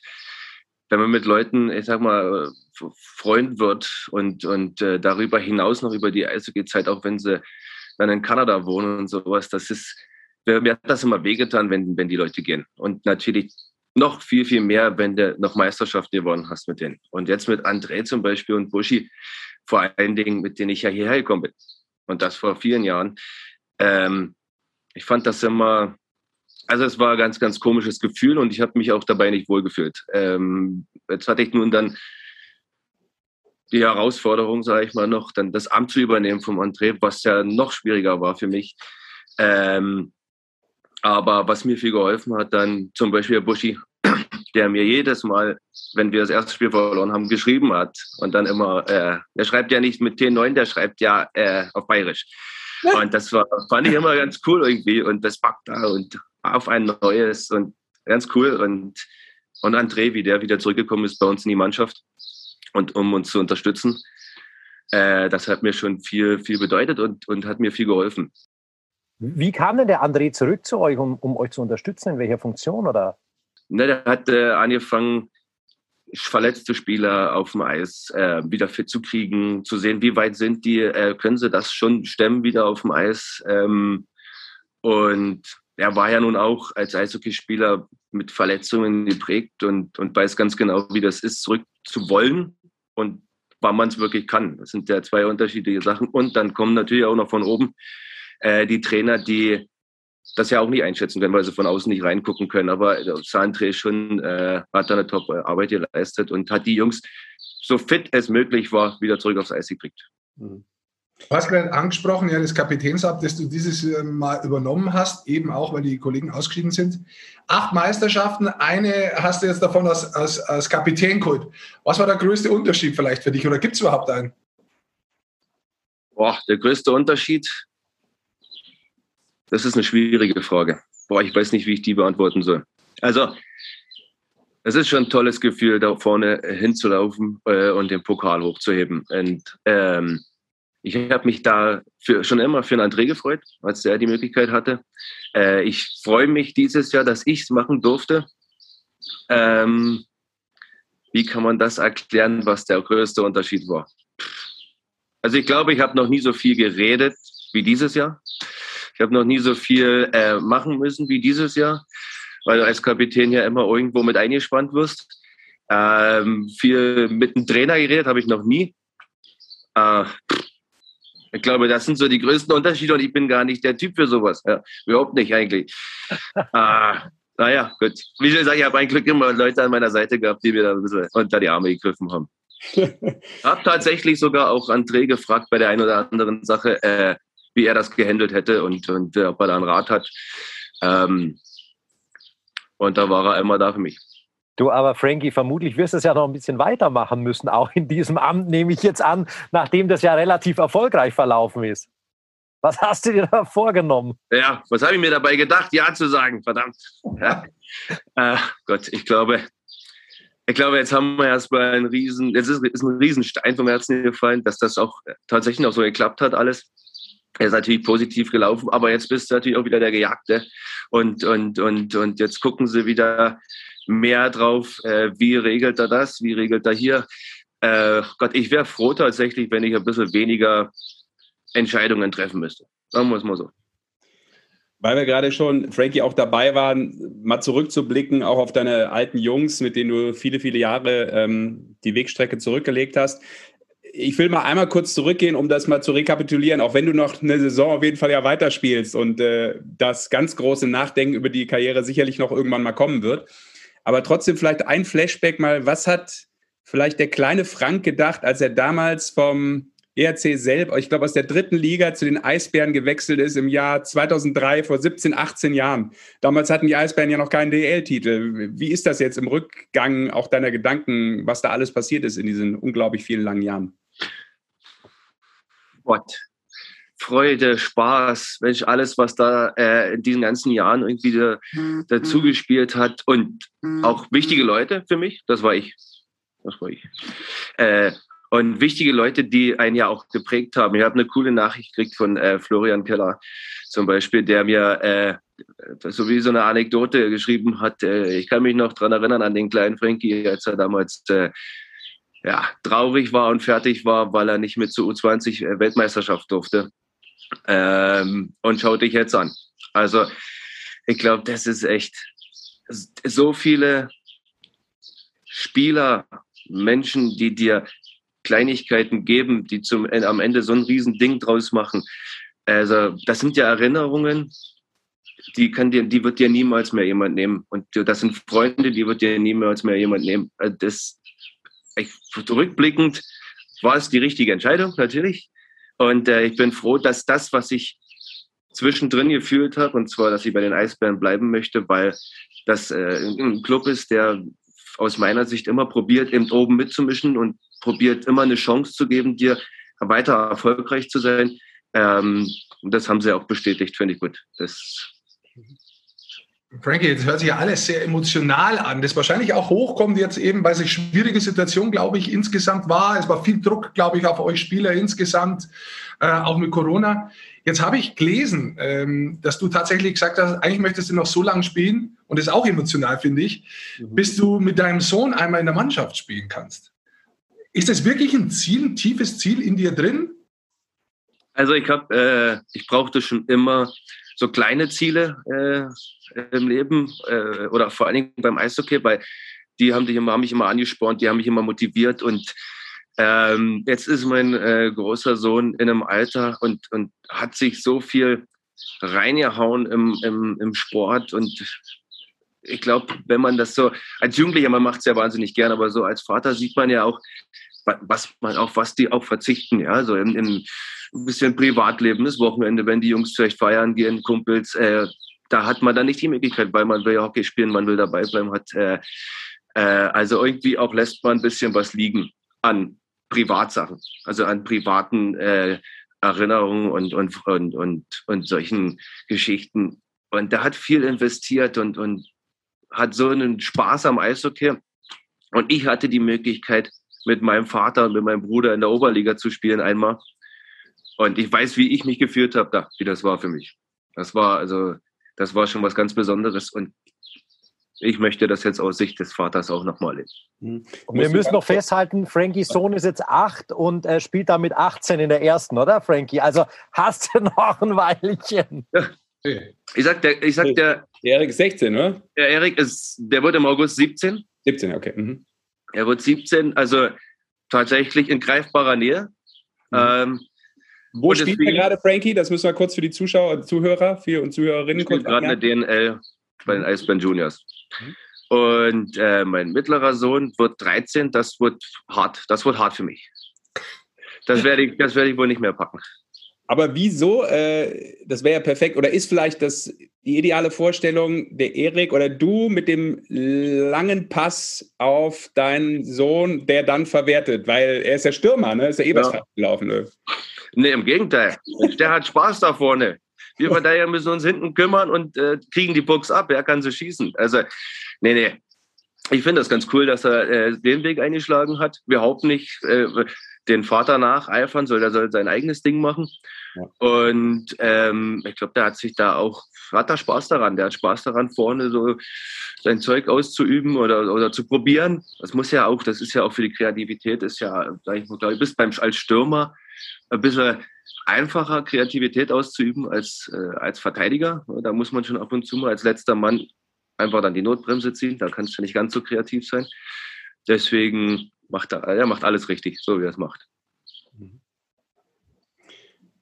wenn man mit Leuten, ich sag mal, Freund wird und, und äh, darüber hinaus noch über die Eishockey-Zeit, auch wenn sie dann in Kanada wohnen und sowas. Das ist, mir hat das immer wehgetan, wenn, wenn die Leute gehen. Und natürlich noch viel, viel mehr, wenn du noch Meisterschaft gewonnen hast mit denen. Und jetzt mit André zum Beispiel und Buschi, vor allen Dingen, mit denen ich ja hierher gekommen bin. Und das vor vielen Jahren. Ähm, ich fand das immer, also es war ein ganz, ganz komisches Gefühl und ich habe mich auch dabei nicht wohlgefühlt. Ähm, jetzt hatte ich nun dann die Herausforderung, sage ich mal, noch dann das Amt zu übernehmen vom André, was ja noch schwieriger war für mich. Ähm, aber was mir viel geholfen hat, dann zum Beispiel Buschi, der mir jedes Mal, wenn wir das erste Spiel verloren haben, geschrieben hat. Und dann immer, äh, der schreibt ja nicht mit T9, der schreibt ja äh, auf Bayerisch. Und das war, fand ich immer ganz cool irgendwie. Und das packt da und auf ein neues und ganz cool. Und, und André, wie der wieder zurückgekommen ist bei uns in die Mannschaft und um uns zu unterstützen. Äh, das hat mir schon viel, viel bedeutet und, und hat mir viel geholfen. Wie kam denn der André zurück zu euch, um, um euch zu unterstützen? In welcher Funktion? Oder? Ne, der hat äh, angefangen, verletzte Spieler auf dem Eis äh, wieder fit zu kriegen, zu sehen, wie weit sind die, äh, können sie das schon stemmen wieder auf dem Eis. Ähm, und er war ja nun auch als Eishockeyspieler mit Verletzungen geprägt und, und weiß ganz genau, wie das ist, zurück zu wollen und wann man es wirklich kann. Das sind ja zwei unterschiedliche Sachen. Und dann kommen natürlich auch noch von oben äh, die Trainer, die das ja auch nicht einschätzen können, weil sie von außen nicht reingucken können. Aber Sandre schon äh, hat da eine Top-Arbeit geleistet und hat die Jungs, so fit es möglich war, wieder zurück aufs Eis gekriegt. Mhm. Du hast gerade angesprochen, ja, das Kapitänsamt, das du dieses Mal übernommen hast, eben auch, weil die Kollegen ausgeschieden sind. Acht Meisterschaften, eine hast du jetzt davon als, als, als Kapitän geholt. Was war der größte Unterschied vielleicht für dich oder gibt es überhaupt einen? Boah, der größte Unterschied, das ist eine schwierige Frage. Boah, ich weiß nicht, wie ich die beantworten soll. Also, es ist schon ein tolles Gefühl, da vorne hinzulaufen äh, und den Pokal hochzuheben. Und ähm, ich habe mich da für, schon immer für einen André gefreut, als er die Möglichkeit hatte. Äh, ich freue mich dieses Jahr, dass ich es machen durfte. Ähm, wie kann man das erklären, was der größte Unterschied war? Also ich glaube, ich habe noch nie so viel geredet wie dieses Jahr. Ich habe noch nie so viel äh, machen müssen wie dieses Jahr, weil du als Kapitän ja immer irgendwo mit eingespannt wirst. Ähm, viel mit dem Trainer geredet habe ich noch nie. Äh, ich glaube, das sind so die größten Unterschiede und ich bin gar nicht der Typ für sowas. Ja, überhaupt nicht eigentlich. ah, naja, gut. Wie ich sage, ich habe ein Glück immer Leute an meiner Seite gehabt, die mir da ein bisschen unter die Arme gegriffen haben. Ich habe tatsächlich sogar auch André gefragt bei der einen oder anderen Sache, äh, wie er das gehandelt hätte und, und äh, ob er da einen Rat hat. Ähm, und da war er immer da für mich. Du aber, Frankie, vermutlich wirst du es ja noch ein bisschen weitermachen müssen, auch in diesem Amt, nehme ich jetzt an, nachdem das ja relativ erfolgreich verlaufen ist. Was hast du dir da vorgenommen? Ja, was habe ich mir dabei gedacht, Ja zu sagen? Verdammt. Ja. äh, Gott, ich glaube, ich glaube, jetzt haben wir erstmal einen riesen, jetzt ist, ist ein Riesenstein vom Herzen gefallen, dass das auch tatsächlich noch so geklappt hat, alles. Er ist natürlich positiv gelaufen, aber jetzt bist du natürlich auch wieder der Gejagte. Und, und, und, und jetzt gucken sie wieder, mehr drauf, äh, wie regelt er das, wie regelt er hier. Äh, Gott, ich wäre froh tatsächlich, wenn ich ein bisschen weniger Entscheidungen treffen müsste. Sagen wir es mal so. Weil wir gerade schon, Frankie, auch dabei waren, mal zurückzublicken, auch auf deine alten Jungs, mit denen du viele, viele Jahre ähm, die Wegstrecke zurückgelegt hast. Ich will mal einmal kurz zurückgehen, um das mal zu rekapitulieren, auch wenn du noch eine Saison auf jeden Fall ja weiterspielst und äh, das ganz große Nachdenken über die Karriere sicherlich noch irgendwann mal kommen wird. Aber trotzdem vielleicht ein Flashback mal, was hat vielleicht der kleine Frank gedacht, als er damals vom ERC selber, ich glaube aus der dritten Liga zu den Eisbären gewechselt ist im Jahr 2003, vor 17, 18 Jahren. Damals hatten die Eisbären ja noch keinen DL-Titel. Wie ist das jetzt im Rückgang auch deiner Gedanken, was da alles passiert ist in diesen unglaublich vielen langen Jahren? Sport, Freude, Spaß, Mensch, alles, was da äh, in diesen ganzen Jahren irgendwie da, mhm. dazu gespielt hat und mhm. auch wichtige Leute für mich, das war ich. Das war ich. Äh, und wichtige Leute, die einen ja auch geprägt haben. Ich habe eine coole Nachricht gekriegt von äh, Florian Keller zum Beispiel, der mir äh, so wie so eine Anekdote geschrieben hat. Äh, ich kann mich noch daran erinnern an den kleinen Frankie, als er damals äh, ja, traurig war und fertig war, weil er nicht mit zur U20 äh, durfte. Ähm, und schau dich jetzt an. Also ich glaube, das ist echt so viele Spieler, Menschen, die dir Kleinigkeiten geben, die zum, äh, am Ende so ein Riesending draus machen. Also das sind ja Erinnerungen, die kann dir, die wird dir niemals mehr jemand nehmen. Und das sind Freunde, die wird dir niemals mehr jemand nehmen. Äh, das, ich, rückblickend war es die richtige Entscheidung, natürlich. Und äh, ich bin froh, dass das, was ich zwischendrin gefühlt habe, und zwar, dass ich bei den Eisbären bleiben möchte, weil das äh, ein Club ist, der aus meiner Sicht immer probiert, eben oben mitzumischen und probiert immer eine Chance zu geben, dir weiter erfolgreich zu sein. Ähm, das haben sie auch bestätigt, finde ich gut. Das Frankie, jetzt hört sich ja alles sehr emotional an. Das wahrscheinlich auch hochkommt jetzt eben, weil es eine schwierige Situation, glaube ich, insgesamt war. Es war viel Druck, glaube ich, auf euch Spieler insgesamt, äh, auch mit Corona. Jetzt habe ich gelesen, ähm, dass du tatsächlich gesagt hast, eigentlich möchtest du noch so lange spielen, und das ist auch emotional, finde ich, mhm. bis du mit deinem Sohn einmal in der Mannschaft spielen kannst. Ist das wirklich ein Ziel, ein tiefes Ziel in dir drin? Also ich habe, äh, ich brauchte schon immer so kleine Ziele äh, im Leben äh, oder vor allen Dingen beim Eishockey, weil die haben, dich haben mich immer angespornt, die haben mich immer motiviert und ähm, jetzt ist mein äh, großer Sohn in einem Alter und, und hat sich so viel reingehauen im, im, im Sport und ich glaube, wenn man das so als Jugendlicher, man macht es ja wahnsinnig gern, aber so als Vater sieht man ja auch, was man auf was die auch verzichten, ja, so im, im ein bisschen Privatleben, das Wochenende, wenn die Jungs vielleicht feiern gehen, Kumpels, äh, da hat man dann nicht die Möglichkeit, weil man will ja Hockey spielen, man will dabei bleiben, hat äh, äh, also irgendwie auch lässt man ein bisschen was liegen an Privatsachen, also an privaten äh, Erinnerungen und, und, und, und, und solchen Geschichten. Und da hat viel investiert und, und hat so einen Spaß am Eishockey. Und ich hatte die Möglichkeit, mit meinem Vater und mit meinem Bruder in der Oberliga zu spielen einmal. Und ich weiß, wie ich mich gefühlt habe da, wie das war für mich. Das war also, das war schon was ganz Besonderes und ich möchte das jetzt aus Sicht des Vaters auch nochmal leben. Mhm. Wir müssen noch festhalten, Frankies Sohn ist jetzt acht und er spielt da mit 18 in der ersten, oder Frankie? Also hast du noch ein Weilchen. Ja. Ich sag, der, ich sag, der, der Erik ist 16, oder? Der Erik ist, der wird im August 17. 17, okay. Mhm. Er wird 17, also tatsächlich in greifbarer Nähe. Mhm. Ähm, wo und spielt er gerade, Frankie? Das müssen wir kurz für die Zuschauer, Zuhörer für und Zuhörerinnen kurz gerade eine DNL bei den Eisbären Juniors. Mhm. Und äh, mein mittlerer Sohn wird 13. Das wird hart. Das wird hart für mich. Das werde ich, das werde ich wohl nicht mehr packen. Aber wieso? Äh, das wäre ja perfekt. Oder ist vielleicht das die ideale Vorstellung, der Erik oder du mit dem langen Pass auf deinen Sohn, der dann verwertet? Weil er ist ja Stürmer, ne? Ist ja eh was ja. gelaufen. Ne? Nee, im Gegenteil. Der hat Spaß da vorne. Wir von daher müssen uns hinten kümmern und äh, kriegen die Box ab. Er kann sie schießen. Also, nee, nee. Ich finde das ganz cool, dass er äh, den Weg eingeschlagen hat. Wir hoffen nicht äh, den Vater nacheifern, soll er soll sein eigenes Ding machen. Ja. Und ähm, ich glaube, der hat sich da auch, hat da Spaß daran. Der hat Spaß daran, vorne so sein Zeug auszuüben oder, oder zu probieren. Das muss ja auch, das ist ja auch für die Kreativität, ist ja, sag ich mal, du bist beim, als Stürmer ein bisschen einfacher, Kreativität auszuüben als, äh, als Verteidiger. Da muss man schon ab und zu mal als letzter Mann einfach dann die Notbremse ziehen. Da kannst du nicht ganz so kreativ sein. Deswegen macht er, er macht alles richtig, so wie er es macht.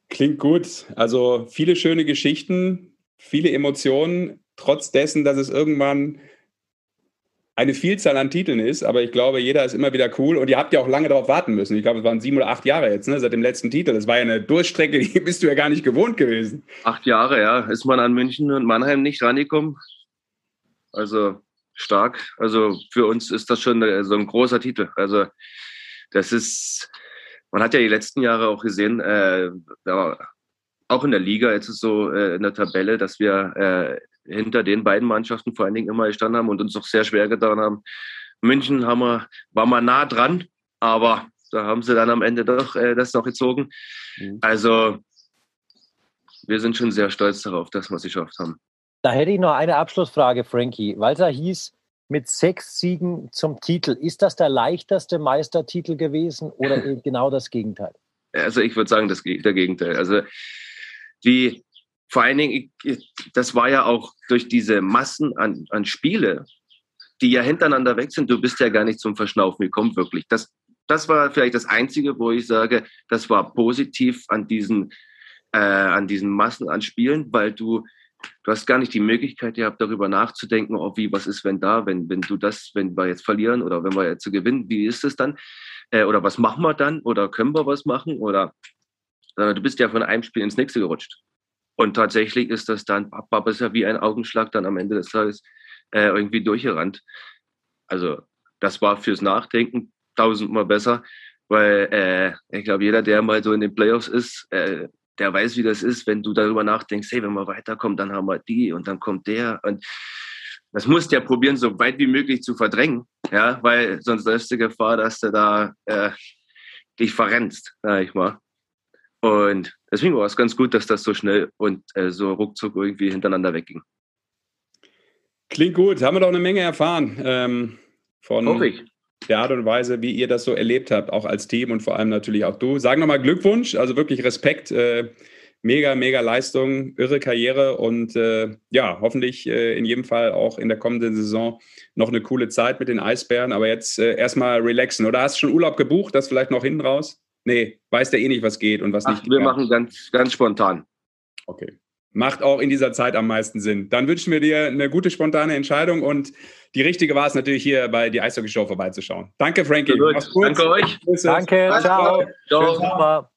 Klingt gut. Also viele schöne Geschichten, viele Emotionen, trotz dessen, dass es irgendwann eine Vielzahl an Titeln ist, aber ich glaube, jeder ist immer wieder cool und ihr habt ja auch lange darauf warten müssen. Ich glaube, es waren sieben oder acht Jahre jetzt, ne, seit dem letzten Titel. Das war ja eine Durchstrecke, die bist du ja gar nicht gewohnt gewesen. Acht Jahre, ja, ist man an München und Mannheim nicht rangekommen. Also stark. Also für uns ist das schon so ein großer Titel. Also das ist man hat ja die letzten Jahre auch gesehen, äh, auch in der Liga, ist so äh, in der Tabelle, dass wir äh, hinter den beiden Mannschaften vor allen Dingen immer gestanden haben und uns auch sehr schwer getan haben. München haben wir, war mal nah dran, aber da haben sie dann am Ende doch äh, das noch gezogen. Mhm. Also wir sind schon sehr stolz darauf, dass wir es geschafft haben. Da hätte ich noch eine Abschlussfrage, Frankie, ja hieß, mit sechs Siegen zum Titel. Ist das der leichteste Meistertitel gewesen oder genau das Gegenteil? Also ich würde sagen, das der Gegenteil. Also die vor allen Dingen, das war ja auch durch diese Massen an, an Spiele, die ja hintereinander weg sind. Du bist ja gar nicht zum Verschnaufen gekommen, wirklich. Das, das war vielleicht das Einzige, wo ich sage, das war positiv an diesen, äh, an diesen Massen an Spielen, weil du du hast gar nicht die Möglichkeit gehabt, darüber nachzudenken, oh, wie, was ist, wenn da, wenn, wenn du das, wenn wir jetzt verlieren oder wenn wir jetzt gewinnen, wie ist es dann? Äh, oder was machen wir dann? Oder können wir was machen? Oder äh, du bist ja von einem Spiel ins nächste gerutscht. Und tatsächlich ist das dann, Papa ist ja wie ein Augenschlag dann am Ende des Tages äh, irgendwie durchgerannt. Also das war fürs Nachdenken tausendmal besser, weil äh, ich glaube, jeder, der mal so in den Playoffs ist, äh, der weiß, wie das ist, wenn du darüber nachdenkst, hey, wenn wir weiterkommen, dann haben wir die und dann kommt der. Und das musst du ja probieren, so weit wie möglich zu verdrängen, ja, weil sonst läufst du Gefahr, dass du da äh, dich verrennst, sag ich mal. Und deswegen war es ganz gut, dass das so schnell und äh, so ruckzuck irgendwie hintereinander wegging. Klingt gut, haben wir doch eine Menge erfahren ähm, von der Art und Weise, wie ihr das so erlebt habt, auch als Team und vor allem natürlich auch du. Sagen nochmal Glückwunsch, also wirklich Respekt. Äh, mega, mega Leistung, irre Karriere und äh, ja, hoffentlich äh, in jedem Fall auch in der kommenden Saison noch eine coole Zeit mit den Eisbären. Aber jetzt äh, erstmal relaxen. Oder hast du schon Urlaub gebucht? Das vielleicht noch hinten raus? Nee, weiß der eh nicht, was geht und was Ach, nicht. Wir machen ganz, ganz spontan. Okay. Macht auch in dieser Zeit am meisten Sinn. Dann wünschen wir dir eine gute, spontane Entscheidung und die richtige war es natürlich hier bei die Eishockey Show vorbeizuschauen. Danke, Frankie. Danke euch. Danke, ciao. ciao.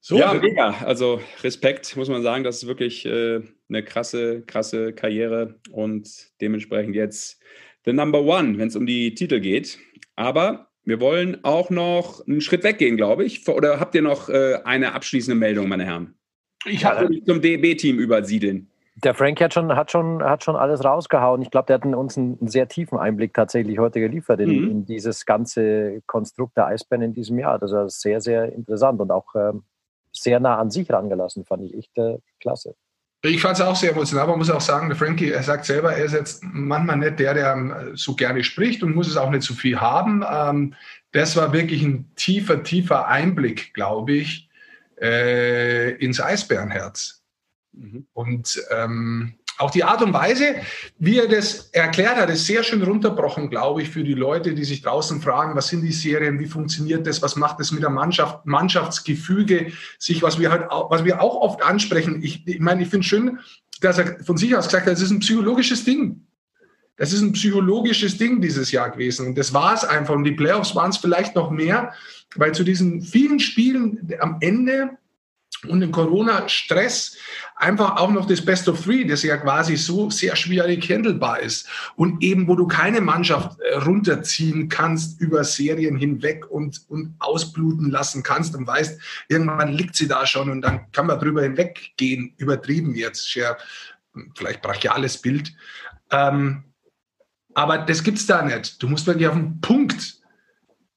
So, ja, mega. Also Respekt, muss man sagen. Das ist wirklich äh, eine krasse, krasse Karriere und dementsprechend jetzt the number one, wenn es um die Titel geht. Aber wir wollen auch noch einen Schritt weggehen, glaube ich. Oder habt ihr noch äh, eine abschließende Meldung, meine Herren? Ich habe ja, zum DB-Team übersiedeln. Der Frank hat schon, hat schon, hat schon alles rausgehauen. Ich glaube, der hat uns einen, sehr tiefen Einblick tatsächlich heute geliefert in, mhm. in dieses ganze Konstrukt der Eisbären in diesem Jahr. Das war sehr, sehr interessant und auch ähm, sehr nah an sich rangelassen, fand ich echt äh, klasse. Ich fand es auch sehr emotional, aber man muss auch sagen, der Frankie, er sagt selber, er ist jetzt manchmal nicht der, der ähm, so gerne spricht und muss es auch nicht so viel haben. Ähm, das war wirklich ein tiefer, tiefer Einblick, glaube ich, äh, ins Eisbärenherz. Mhm. Und ähm, auch die Art und Weise, wie er das erklärt hat, ist sehr schön runterbrochen, glaube ich, für die Leute, die sich draußen fragen, was sind die Serien, wie funktioniert das, was macht das mit der Mannschaft, Mannschaftsgefüge, sich, was wir halt, auch, was wir auch oft ansprechen. Ich, ich meine, ich finde schön, dass er von sich aus gesagt hat, es ist ein psychologisches Ding. Das ist ein psychologisches Ding dieses Jahr gewesen. Und das war es einfach. Und die Playoffs waren es vielleicht noch mehr, weil zu diesen vielen Spielen am Ende und im Corona-Stress einfach auch noch das Best of Three, das ja quasi so sehr schwierig handelbar ist und eben, wo du keine Mannschaft äh, runterziehen kannst über Serien hinweg und, und ausbluten lassen kannst und weißt, irgendwann liegt sie da schon und dann kann man drüber hinweggehen, übertrieben jetzt, ja, vielleicht brachiales Bild. Ähm, aber das gibt's da nicht. Du musst wirklich auf den Punkt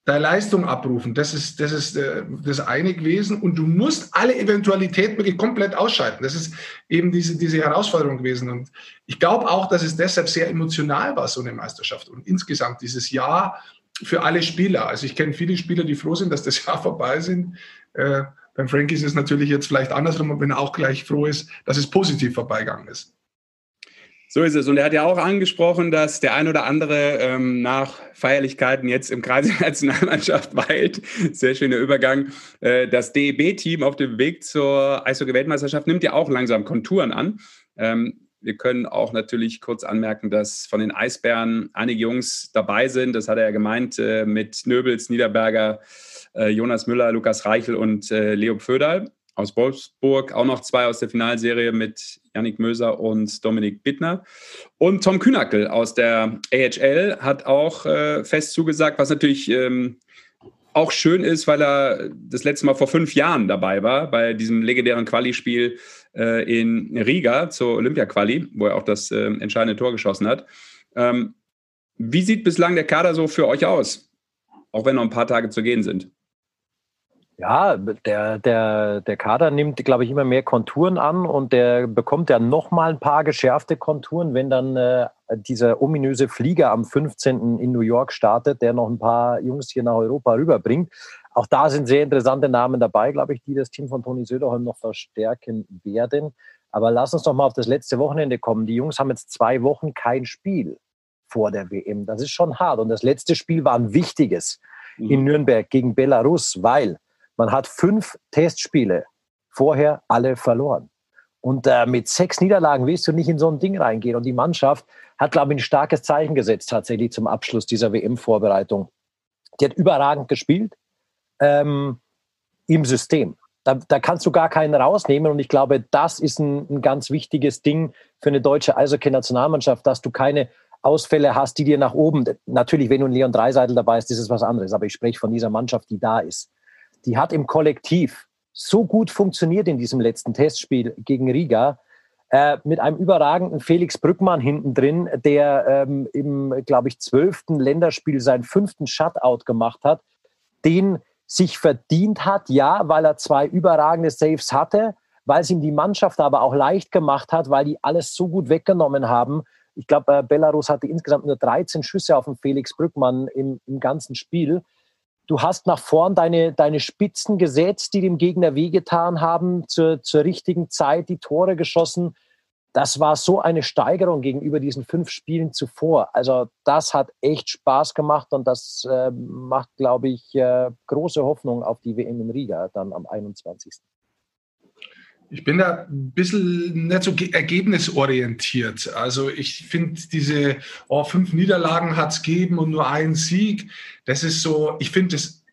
deine Leistung abrufen. Das ist, das ist äh, das eine gewesen. Und du musst alle Eventualitäten wirklich komplett ausschalten. Das ist eben diese, diese Herausforderung gewesen. Und ich glaube auch, dass es deshalb sehr emotional war, so eine Meisterschaft. Und insgesamt dieses Jahr für alle Spieler. Also ich kenne viele Spieler, die froh sind, dass das Jahr vorbei sind. Äh, beim Frankie ist es natürlich jetzt vielleicht andersrum, wenn er auch gleich froh ist, dass es positiv vorbeigegangen ist. So ist es. Und er hat ja auch angesprochen, dass der ein oder andere ähm, nach Feierlichkeiten jetzt im Kreis der Nationalmannschaft weilt. Sehr schöner Übergang. Äh, das DEB-Team auf dem Weg zur Eishockey-Weltmeisterschaft nimmt ja auch langsam Konturen an. Ähm, wir können auch natürlich kurz anmerken, dass von den Eisbären einige Jungs dabei sind. Das hat er ja gemeint äh, mit Nöbels, Niederberger, äh, Jonas Müller, Lukas Reichel und äh, Leo Pföderl aus Wolfsburg, auch noch zwei aus der Finalserie mit Yannick Möser und Dominik Bittner. Und Tom Kühnackel aus der AHL hat auch äh, fest zugesagt, was natürlich ähm, auch schön ist, weil er das letzte Mal vor fünf Jahren dabei war, bei diesem legendären Quali-Spiel äh, in Riga zur Olympia-Quali, wo er auch das äh, entscheidende Tor geschossen hat. Ähm, wie sieht bislang der Kader so für euch aus? Auch wenn noch ein paar Tage zu gehen sind. Ja, der, der, der Kader nimmt, glaube ich, immer mehr Konturen an und der bekommt ja noch mal ein paar geschärfte Konturen, wenn dann äh, dieser ominöse Flieger am 15. in New York startet, der noch ein paar Jungs hier nach Europa rüberbringt. Auch da sind sehr interessante Namen dabei, glaube ich, die das Team von Toni Söderholm noch verstärken werden. Aber lass uns doch mal auf das letzte Wochenende kommen. Die Jungs haben jetzt zwei Wochen kein Spiel vor der WM. Das ist schon hart. Und das letzte Spiel war ein wichtiges mhm. in Nürnberg gegen Belarus, weil man hat fünf Testspiele vorher alle verloren. Und äh, mit sechs Niederlagen willst du nicht in so ein Ding reingehen. Und die Mannschaft hat, glaube ich, ein starkes Zeichen gesetzt tatsächlich zum Abschluss dieser WM-Vorbereitung. Die hat überragend gespielt ähm, im System. Da, da, kannst du gar keinen rausnehmen. Und ich glaube, das ist ein, ein ganz wichtiges Ding für eine deutsche Eishockey-Nationalmannschaft, dass du keine Ausfälle hast, die dir nach oben, natürlich, wenn du ein Leon Dreiseitel dabei ist, ist es was anderes. Aber ich spreche von dieser Mannschaft, die da ist die hat im Kollektiv so gut funktioniert in diesem letzten Testspiel gegen Riga. Äh, mit einem überragenden Felix Brückmann hinten drin, der ähm, im, glaube ich, zwölften Länderspiel seinen fünften Shutout gemacht hat, den sich verdient hat, ja, weil er zwei überragende Saves hatte, weil es ihm die Mannschaft aber auch leicht gemacht hat, weil die alles so gut weggenommen haben. Ich glaube, äh, Belarus hatte insgesamt nur 13 Schüsse auf den Felix Brückmann im, im ganzen Spiel du hast nach vorn deine, deine Spitzen gesetzt, die dem Gegner wehgetan haben, zur, zur richtigen Zeit die Tore geschossen. Das war so eine Steigerung gegenüber diesen fünf Spielen zuvor. Also das hat echt Spaß gemacht und das äh, macht, glaube ich, äh, große Hoffnung auf die WM in Riga dann am 21. Ich bin da ein bisschen nicht so ergebnisorientiert. Also ich finde diese oh, fünf Niederlagen hat es gegeben und nur einen Sieg. Das ist so, ich finde das,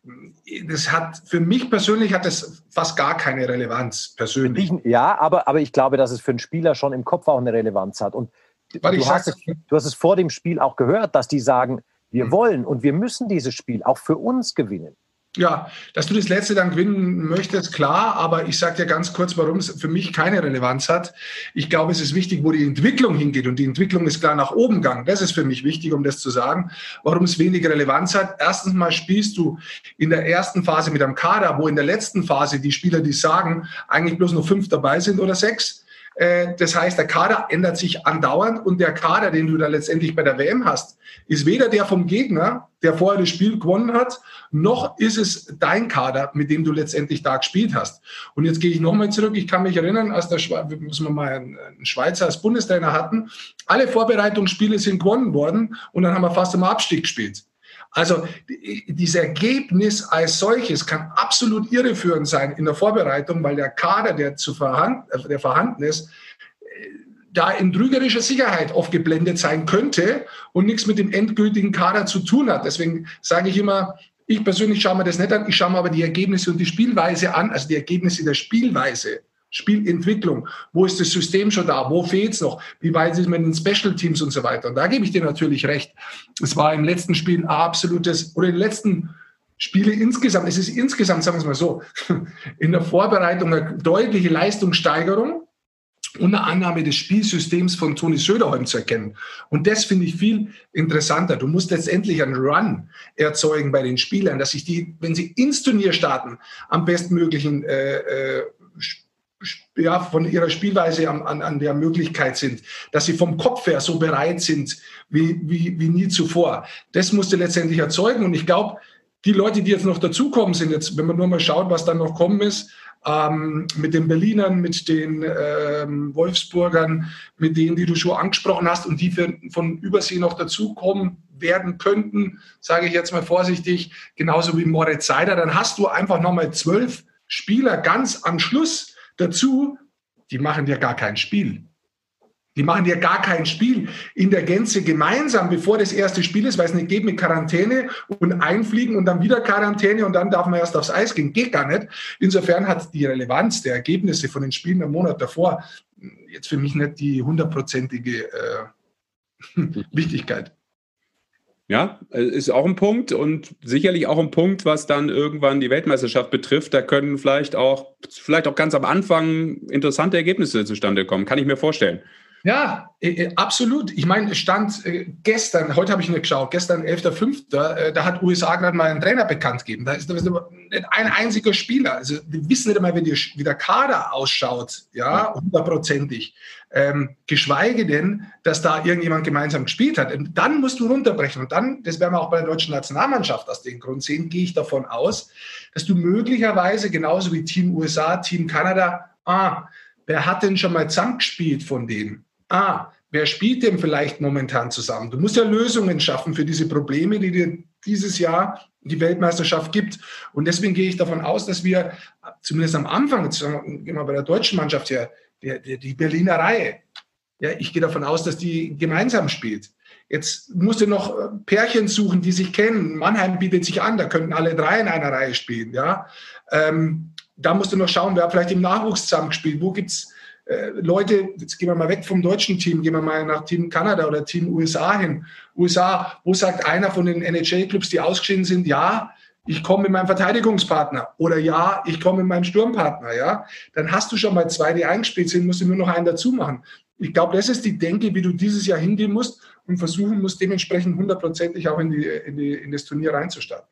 das hat für mich persönlich hat das fast gar keine Relevanz persönlich. Ja, aber, aber ich glaube, dass es für einen Spieler schon im Kopf auch eine Relevanz hat. Und du hast, es, du hast es vor dem Spiel auch gehört, dass die sagen, wir mhm. wollen und wir müssen dieses Spiel auch für uns gewinnen. Ja, dass du das letzte dann gewinnen möchtest, klar, aber ich sage dir ganz kurz, warum es für mich keine Relevanz hat. Ich glaube, es ist wichtig, wo die Entwicklung hingeht und die Entwicklung ist klar nach oben gegangen. Das ist für mich wichtig, um das zu sagen, warum es wenig Relevanz hat. Erstens mal spielst du in der ersten Phase mit einem Kader, wo in der letzten Phase die Spieler, die sagen, eigentlich bloß nur fünf dabei sind oder sechs. Äh, das heißt, der Kader ändert sich andauernd und der Kader, den du da letztendlich bei der WM hast, ist weder der vom Gegner, der vorher das Spiel gewonnen hat, noch ist es dein Kader, mit dem du letztendlich da gespielt hast. Und jetzt gehe ich nochmal zurück. Ich kann mich erinnern, als der Schwe müssen wir mal einen Schweizer als Bundestrainer hatten. Alle Vorbereitungsspiele sind gewonnen worden und dann haben wir fast im Abstieg gespielt. Also dieses Ergebnis als solches kann absolut irreführend sein in der Vorbereitung, weil der Kader, der, zu vorhanden, äh, der vorhanden ist, da in trügerischer Sicherheit oft geblendet sein könnte und nichts mit dem endgültigen Kader zu tun hat. Deswegen sage ich immer, ich persönlich schaue mir das nicht an, ich schaue mir aber die Ergebnisse und die Spielweise an, also die Ergebnisse der Spielweise. Spielentwicklung. Wo ist das System schon da? Wo fehlt es noch? Wie weit ist man in den Special Teams und so weiter? Und da gebe ich dir natürlich recht. Es war im letzten Spiel ein absolutes, oder in den letzten Spiele insgesamt, es ist insgesamt, sagen wir es mal so, in der Vorbereitung eine deutliche Leistungssteigerung und eine Annahme des Spielsystems von Toni Söderholm zu erkennen. Und das finde ich viel interessanter. Du musst letztendlich einen Run erzeugen bei den Spielern, dass sich die, wenn sie ins Turnier starten, am bestmöglichen äh, äh, ja, von ihrer Spielweise an, an, an der Möglichkeit sind, dass sie vom Kopf her so bereit sind wie, wie, wie nie zuvor. Das musste letztendlich erzeugen. Und ich glaube, die Leute, die jetzt noch dazukommen, sind jetzt, wenn man nur mal schaut, was dann noch kommen ist, ähm, mit den Berlinern, mit den ähm, Wolfsburgern, mit denen, die du schon angesprochen hast und die für, von Übersee noch dazukommen werden könnten, sage ich jetzt mal vorsichtig, genauso wie Moritz Seider, dann hast du einfach nochmal zwölf Spieler ganz am Schluss dazu, die machen dir gar kein Spiel. Die machen ja gar kein Spiel in der Gänze gemeinsam, bevor das erste Spiel ist, weil es nicht geht mit Quarantäne und einfliegen und dann wieder Quarantäne und dann darf man erst aufs Eis gehen. Geht gar nicht. Insofern hat die Relevanz der Ergebnisse von den Spielen im Monat davor jetzt für mich nicht die hundertprozentige äh, Wichtigkeit. Ja, äh, ist auch ein Punkt und sicherlich auch ein Punkt, was dann irgendwann die Weltmeisterschaft betrifft. Da können vielleicht auch, vielleicht auch ganz am Anfang interessante Ergebnisse zustande kommen. Kann ich mir vorstellen. Ja, äh, äh, absolut. Ich meine, stand äh, gestern, heute habe ich nicht geschaut, gestern 11.05., äh, da hat USA gerade mal einen Trainer bekannt gegeben. Da ist, da ist nicht ein einziger Spieler. Also die wissen nicht einmal, wie, wie der Kader ausschaut, ja, hundertprozentig. Ähm, geschweige denn, dass da irgendjemand gemeinsam gespielt hat. Und dann musst du runterbrechen. Und dann, das werden wir auch bei der deutschen Nationalmannschaft aus dem Grund sehen, gehe ich davon aus, dass du möglicherweise genauso wie Team USA, Team Kanada, ah, wer hat denn schon mal zusammengespielt von denen? Ah, wer spielt denn vielleicht momentan zusammen? Du musst ja Lösungen schaffen für diese Probleme, die dir dieses Jahr die Weltmeisterschaft gibt. Und deswegen gehe ich davon aus, dass wir zumindest am Anfang, wir bei der deutschen Mannschaft her, die, Berliner Reihe, ja, ich gehe davon aus, dass die gemeinsam spielt. Jetzt musst du noch äh, Pärchen suchen, die sich kennen. Mannheim bietet sich an, da könnten alle drei in einer Reihe spielen. Ja? Ähm, da musst du noch schauen, wer vielleicht im Nachwuchs zusammengespielt. Wo gibt es äh, Leute, jetzt gehen wir mal weg vom deutschen Team, gehen wir mal nach Team Kanada oder Team USA hin. USA, wo sagt einer von den NHL-Clubs, die ausgeschieden sind, ja, ich komme mit meinem Verteidigungspartner oder ja, ich komme mit meinem Sturmpartner, ja, dann hast du schon mal zwei, die eingespielt sind, musst du nur noch einen dazu machen. Ich glaube, das ist die Denke, wie du dieses Jahr hingehen musst und versuchen musst, dementsprechend hundertprozentig auch in, die, in, die, in das Turnier reinzustarten.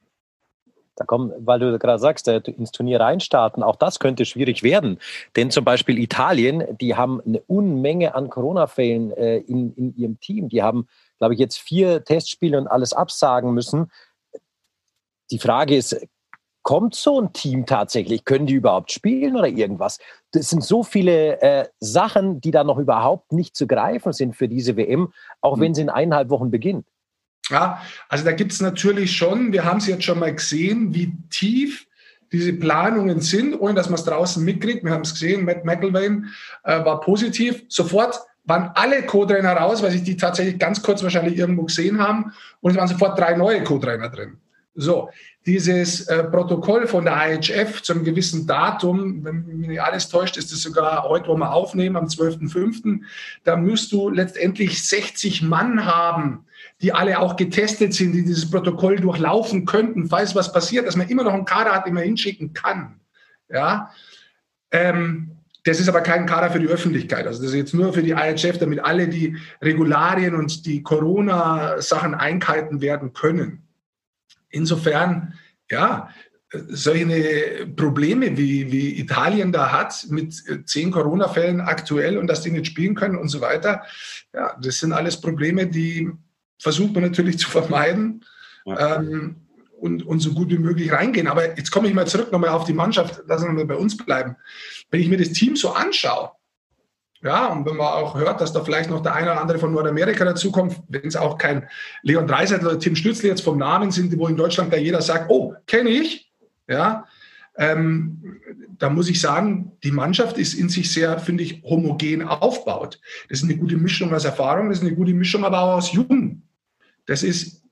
Da kommen, weil du gerade sagst, äh, ins Turnier reinstarten, auch das könnte schwierig werden. Denn zum Beispiel Italien, die haben eine Unmenge an Corona-Fällen äh, in, in ihrem Team. Die haben, glaube ich, jetzt vier Testspiele und alles absagen müssen. Die Frage ist, kommt so ein Team tatsächlich? Können die überhaupt spielen oder irgendwas? Das sind so viele äh, Sachen, die da noch überhaupt nicht zu greifen sind für diese WM, auch mhm. wenn sie in eineinhalb Wochen beginnt. Ja, also da gibt es natürlich schon, wir haben es jetzt schon mal gesehen, wie tief diese Planungen sind, ohne dass man es draußen mitkriegt. Wir haben es gesehen, Matt McElwain äh, war positiv. Sofort waren alle Co-Trainer raus, weil sich die tatsächlich ganz kurz wahrscheinlich irgendwo gesehen haben. Und es waren sofort drei neue Co-Trainer drin. So, dieses äh, Protokoll von der IHF zu einem gewissen Datum, wenn mich alles täuscht, ist es sogar heute, wo wir aufnehmen, am 12.05., da müsst du letztendlich 60 Mann haben, die alle auch getestet sind, die dieses Protokoll durchlaufen könnten, falls was passiert, dass man immer noch einen Kader hat, den man hinschicken kann. Ja, ähm, das ist aber kein Kader für die Öffentlichkeit. Also das ist jetzt nur für die IHF, damit alle die Regularien und die Corona-Sachen einkalten werden können. Insofern, ja, solche Probleme wie, wie Italien da hat mit zehn Corona-Fällen aktuell und dass die nicht spielen können und so weiter, ja, das sind alles Probleme, die versucht man natürlich zu vermeiden ja. ähm, und, und so gut wie möglich reingehen. Aber jetzt komme ich mal zurück nochmal auf die Mannschaft, lassen wir mal bei uns bleiben. Wenn ich mir das Team so anschaue, ja, und wenn man auch hört, dass da vielleicht noch der eine oder andere von Nordamerika dazukommt, wenn es auch kein Leon Dreiseitel oder Tim Stützle jetzt vom Namen sind, wo in Deutschland da jeder sagt, oh, kenne ich, ja, ähm, da muss ich sagen, die Mannschaft ist in sich sehr, finde ich, homogen aufgebaut. Das ist eine gute Mischung aus Erfahrung, das ist eine gute Mischung aber auch aus Jugend. Das ist,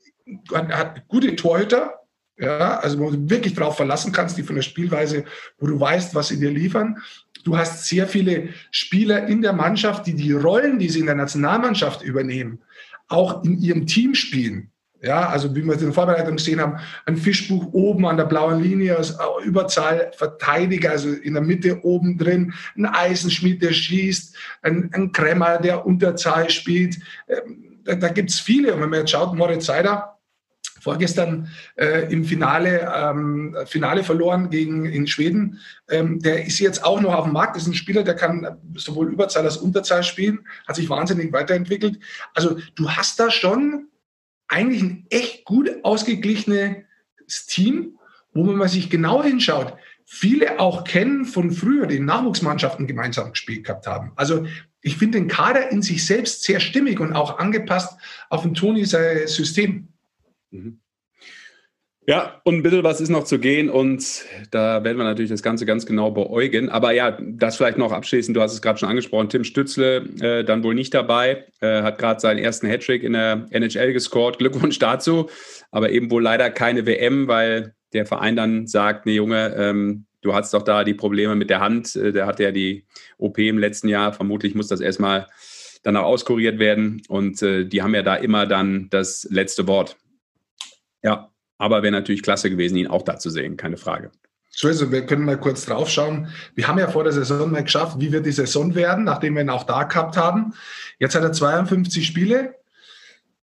hat gute Torhüter, ja, also wo du wirklich drauf verlassen kannst, die von der Spielweise, wo du weißt, was sie dir liefern. Du hast sehr viele Spieler in der Mannschaft, die die Rollen, die sie in der Nationalmannschaft übernehmen, auch in ihrem Team spielen. Ja, also wie wir es in der Vorbereitung gesehen haben, ein Fischbuch oben an der blauen Linie als Überzahl Verteidiger, also in der Mitte oben drin, ein Eisenschmied, der schießt, ein, ein Kremmer, der Unterzahl spielt. Ähm, da, da gibt es viele. Und wenn man jetzt schaut, Moritz Seider, vorgestern äh, im Finale, ähm, Finale verloren gegen in Schweden. Ähm, der ist jetzt auch noch auf dem Markt. Das ist ein Spieler, der kann sowohl Überzahl als Unterzahl spielen, hat sich wahnsinnig weiterentwickelt. Also du hast da schon eigentlich ein echt gut ausgeglichenes Team, wo man sich genau hinschaut. Viele auch kennen von früher, die in Nachwuchsmannschaften gemeinsam gespielt gehabt haben. Also ich finde den Kader in sich selbst sehr stimmig und auch angepasst auf ein Toni sein System. Mhm. Ja, und ein bisschen was ist noch zu gehen und da werden wir natürlich das Ganze ganz genau beäugen. Aber ja, das vielleicht noch abschließend, du hast es gerade schon angesprochen, Tim Stützle äh, dann wohl nicht dabei, äh, hat gerade seinen ersten Hattrick in der NHL gescored, Glückwunsch dazu, aber eben wohl leider keine WM, weil der Verein dann sagt, nee Junge, ähm, du hast doch da die Probleme mit der Hand, äh, der hatte ja die OP im letzten Jahr, vermutlich muss das erstmal dann auch auskuriert werden und äh, die haben ja da immer dann das letzte Wort. Ja, aber wäre natürlich klasse gewesen, ihn auch da zu sehen, keine Frage. So also wir können mal kurz drauf schauen. Wir haben ja vor der Saison mal geschafft, wie wird die Saison werden, nachdem wir ihn auch da gehabt haben. Jetzt hat er 52 Spiele,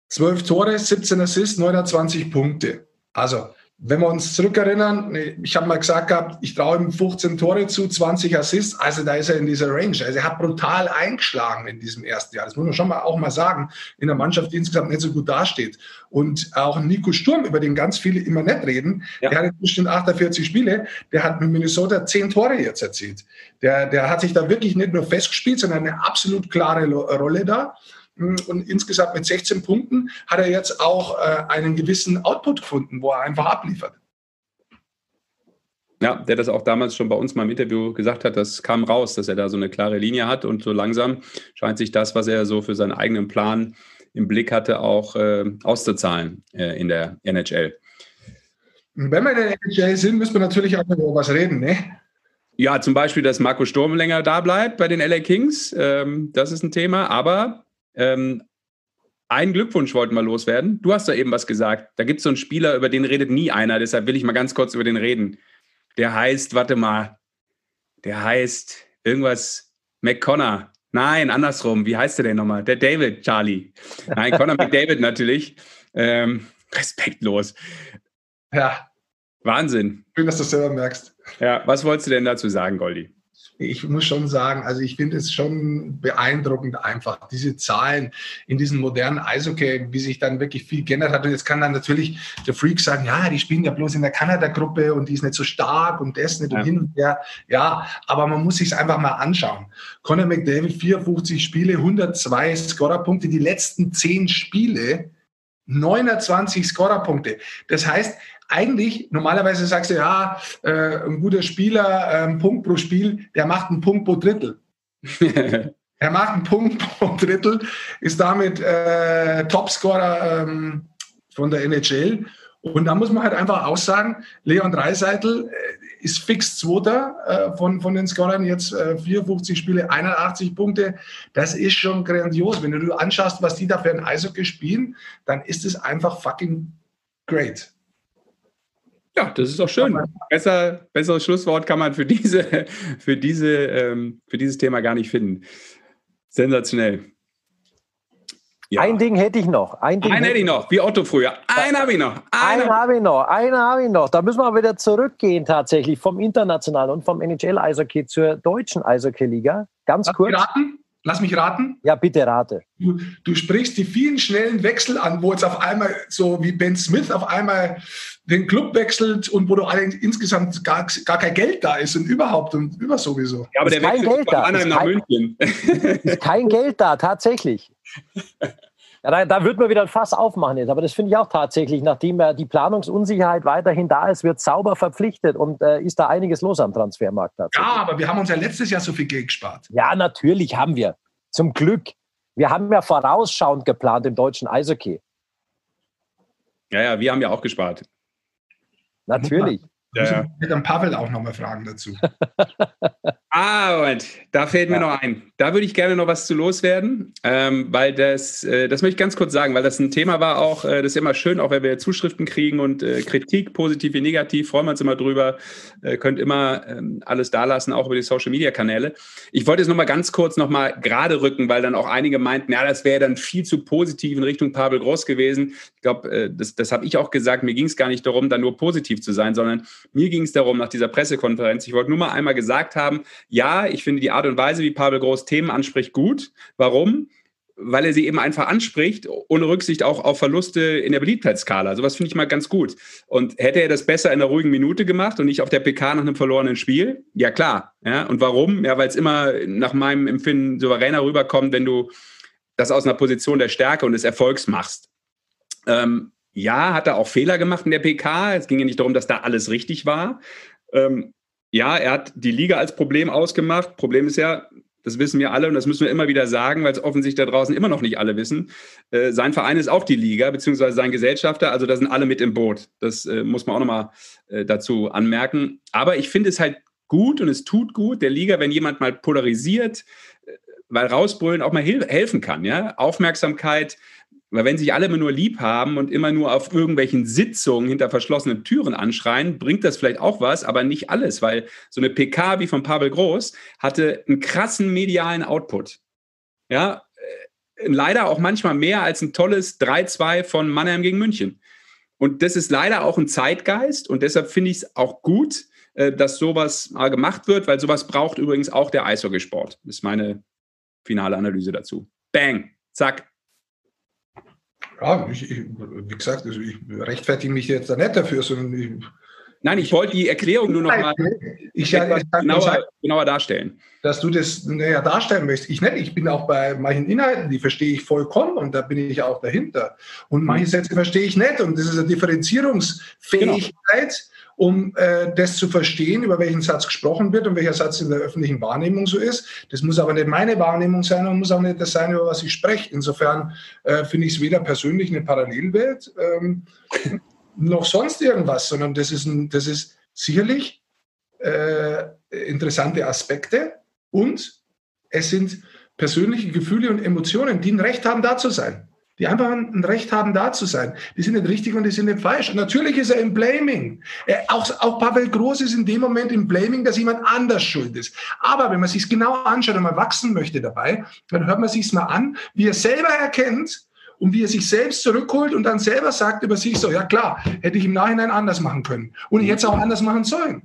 12 Tore, 17 Assists, 29 Punkte. Also wenn wir uns zurückerinnern, ich habe mal gesagt gehabt, ich traue ihm 15 Tore zu, 20 Assists, also da ist er in dieser Range. Also er hat brutal eingeschlagen in diesem ersten Jahr. Das muss man schon mal auch mal sagen, in der Mannschaft, die insgesamt nicht so gut dasteht. Und auch Nico Sturm, über den ganz viele immer nicht reden, ja. der hat inzwischen 48 Spiele, der hat mit Minnesota 10 Tore jetzt erzielt. Der, der hat sich da wirklich nicht nur festgespielt, sondern eine absolut klare Rolle da. Und insgesamt mit 16 Punkten hat er jetzt auch äh, einen gewissen Output gefunden, wo er einfach abliefert. Ja, der das auch damals schon bei uns mal im Interview gesagt hat, das kam raus, dass er da so eine klare Linie hat und so langsam scheint sich das, was er so für seinen eigenen Plan im Blick hatte, auch äh, auszuzahlen äh, in der NHL. Wenn wir in der NHL sind, müssen wir natürlich auch über was reden, ne? Ja, zum Beispiel, dass Marco Sturm länger da bleibt bei den LA Kings. Ähm, das ist ein Thema. Aber ähm, einen Glückwunsch wollten wir loswerden. Du hast da eben was gesagt. Da gibt es so einen Spieler, über den redet nie einer. Deshalb will ich mal ganz kurz über den reden. Der heißt, warte mal, der heißt irgendwas McConnor. Nein, andersrum. Wie heißt der denn nochmal? Der David, Charlie. Nein, Connor McDavid natürlich. Ähm, respektlos. Ja. Wahnsinn. Schön, dass du es selber merkst. Ja, was wolltest du denn dazu sagen, Goldi? Ich muss schon sagen, also ich finde es schon beeindruckend einfach, diese Zahlen in diesem modernen Eishockey, wie sich dann wirklich viel geändert hat. Und jetzt kann dann natürlich der Freak sagen, ja, die spielen ja bloß in der Kanada-Gruppe und die ist nicht so stark und das nicht ja. und hin und her. Ja, aber man muss sich es einfach mal anschauen. Conor McDavid, 54 Spiele, 102 Scorerpunkte, die letzten 10 Spiele 29 Scorerpunkte. Das heißt, eigentlich, normalerweise sagst du, ja, äh, ein guter Spieler, äh, ein Punkt pro Spiel, der macht einen Punkt pro Drittel. er macht einen Punkt pro Drittel, ist damit äh, Topscorer ähm, von der NHL. Und da muss man halt einfach aussagen, Leon Dreiseitel äh, ist fix Zweiter äh, von, von den Scorern, jetzt äh, 54 Spiele, 81 Punkte. Das ist schon grandios. Wenn du dir anschaust, was die da für ein Eishockey spielen, dann ist es einfach fucking great. Ja, das ist doch schön. Besser, besseres Schlusswort kann man für, diese, für, diese, ähm, für dieses Thema gar nicht finden. Sensationell. Ja. Ein Ding hätte ich noch. Ein Ding einen hätte ich noch, wie Otto früher. Einen habe ich noch. Einen, einen habe ich noch. Einen habe ich noch. Da müssen wir wieder zurückgehen tatsächlich vom internationalen und vom NHL-Eishockey zur deutschen Eishockey-Liga. Ganz kurz. Raten? Lass mich raten. Ja, bitte rate. Du, du, sprichst die vielen schnellen Wechsel an, wo jetzt auf einmal so wie Ben Smith auf einmal den Club wechselt und wo du insgesamt gar, gar kein Geld da ist und überhaupt und über sowieso. Ja, aber ist der kein Geld da. Ist nach kein, München. ist kein Geld da, tatsächlich. Ja, da, da wird man wieder ein Fass aufmachen jetzt. Aber das finde ich auch tatsächlich, nachdem ja die Planungsunsicherheit weiterhin da ist, wird sauber verpflichtet und äh, ist da einiges los am Transfermarkt. Ja, aber wir haben uns ja letztes Jahr so viel Geld gespart. Ja, natürlich haben wir. Zum Glück. Wir haben ja vorausschauend geplant im deutschen Eishockey. Ja, ja, wir haben ja auch gespart. Natürlich. Ja, ja. Ich dann Pavel auch nochmal fragen dazu. ah, Moment, da fällt mir ja. noch ein. Da würde ich gerne noch was zu loswerden, ähm, weil das, äh, das möchte ich ganz kurz sagen, weil das ein Thema war auch, äh, das ist immer schön, auch wenn wir Zuschriften kriegen und äh, Kritik, positiv wie negativ, freuen wir uns immer drüber. Äh, könnt immer ähm, alles dalassen, auch über die Social Media Kanäle. Ich wollte es nochmal ganz kurz nochmal gerade rücken, weil dann auch einige meinten, ja, das wäre dann viel zu positiv in Richtung Pavel Groß gewesen. Ich glaube, äh, das, das habe ich auch gesagt, mir ging es gar nicht darum, dann nur positiv zu sein, sondern mir ging es darum, nach dieser Pressekonferenz, ich wollte nur mal einmal gesagt haben, ja, ich finde die Art und Weise, wie Pavel Groß Themen anspricht, gut. Warum? weil er sie eben einfach anspricht, ohne Rücksicht auch auf Verluste in der Beliebtheitsskala. Sowas finde ich mal ganz gut. Und hätte er das besser in einer ruhigen Minute gemacht und nicht auf der PK nach einem verlorenen Spiel? Ja, klar. Ja, und warum? Ja, weil es immer nach meinem Empfinden souveräner rüberkommt, wenn du das aus einer Position der Stärke und des Erfolgs machst. Ähm, ja, hat er auch Fehler gemacht in der PK. Es ging ja nicht darum, dass da alles richtig war. Ähm, ja, er hat die Liga als Problem ausgemacht. Problem ist ja, das wissen wir alle und das müssen wir immer wieder sagen, weil es offensichtlich da draußen immer noch nicht alle wissen. Äh, sein Verein ist auch die Liga, beziehungsweise sein Gesellschafter, also da sind alle mit im Boot. Das äh, muss man auch nochmal äh, dazu anmerken. Aber ich finde es halt gut und es tut gut der Liga, wenn jemand mal polarisiert, äh, weil rausbrüllen auch mal helfen kann. Ja? Aufmerksamkeit Weil wenn sich alle immer nur lieb haben und immer nur auf irgendwelchen Sitzungen hinter verschlossenen Türen anschreien, bringt das vielleicht auch was, aber nicht alles, weil so eine PK wie von Pavel Groß hatte einen krassen medialen Output. Ja, äh, leider auch manchmal mehr als ein tolles 3-2 von Mannheim gegen München. Und das ist leider auch ein Zeitgeist und deshalb finde ich es auch gut, äh, dass sowas mal gemacht wird, weil sowas braucht übrigens auch der Eishockeysport. Das ist meine finale Analyse dazu. Bang, zack. Ja, ich, ich, wie gesagt, also ich rechtfertige mich jetzt da nicht dafür, sondern ich, Nein, ich wollte die Erklärung nur noch mal ich, ja, genauer, sagen, genauer, darstellen. Dass du das näher darstellen möchtest. Ich nicht. Ich bin auch bei manchen Inhalten, die verstehe ich vollkommen und da bin ich auch dahinter. Und manche. Sätze verstehe ich nicht und das ist eine Differenzierungsfähigkeit. Genau um äh, das zu verstehen, über welchen Satz gesprochen wird und welcher Satz in der öffentlichen Wahrnehmung so ist. Das muss aber nicht meine Wahrnehmung sein und muss auch nicht das sein, über was ich spreche. Insofern äh, finde ich es weder persönlich eine Parallelwelt ähm, noch sonst irgendwas, sondern das ist, ein, das ist sicherlich äh, interessante Aspekte und es sind persönliche Gefühle und Emotionen, die ein Recht haben, da zu sein die einfach ein Recht haben, da zu sein. Die sind nicht richtig und die sind nicht falsch. Und natürlich ist er im Blaming. Er, auch, auch Pavel Groß ist in dem Moment im Blaming, dass jemand anders schuld ist. Aber wenn man sich genau anschaut und man wachsen möchte dabei, dann hört man sich mal an, wie er selber erkennt und wie er sich selbst zurückholt und dann selber sagt über sich so, ja klar, hätte ich im Nachhinein anders machen können. Und ich hätte es auch anders machen sollen.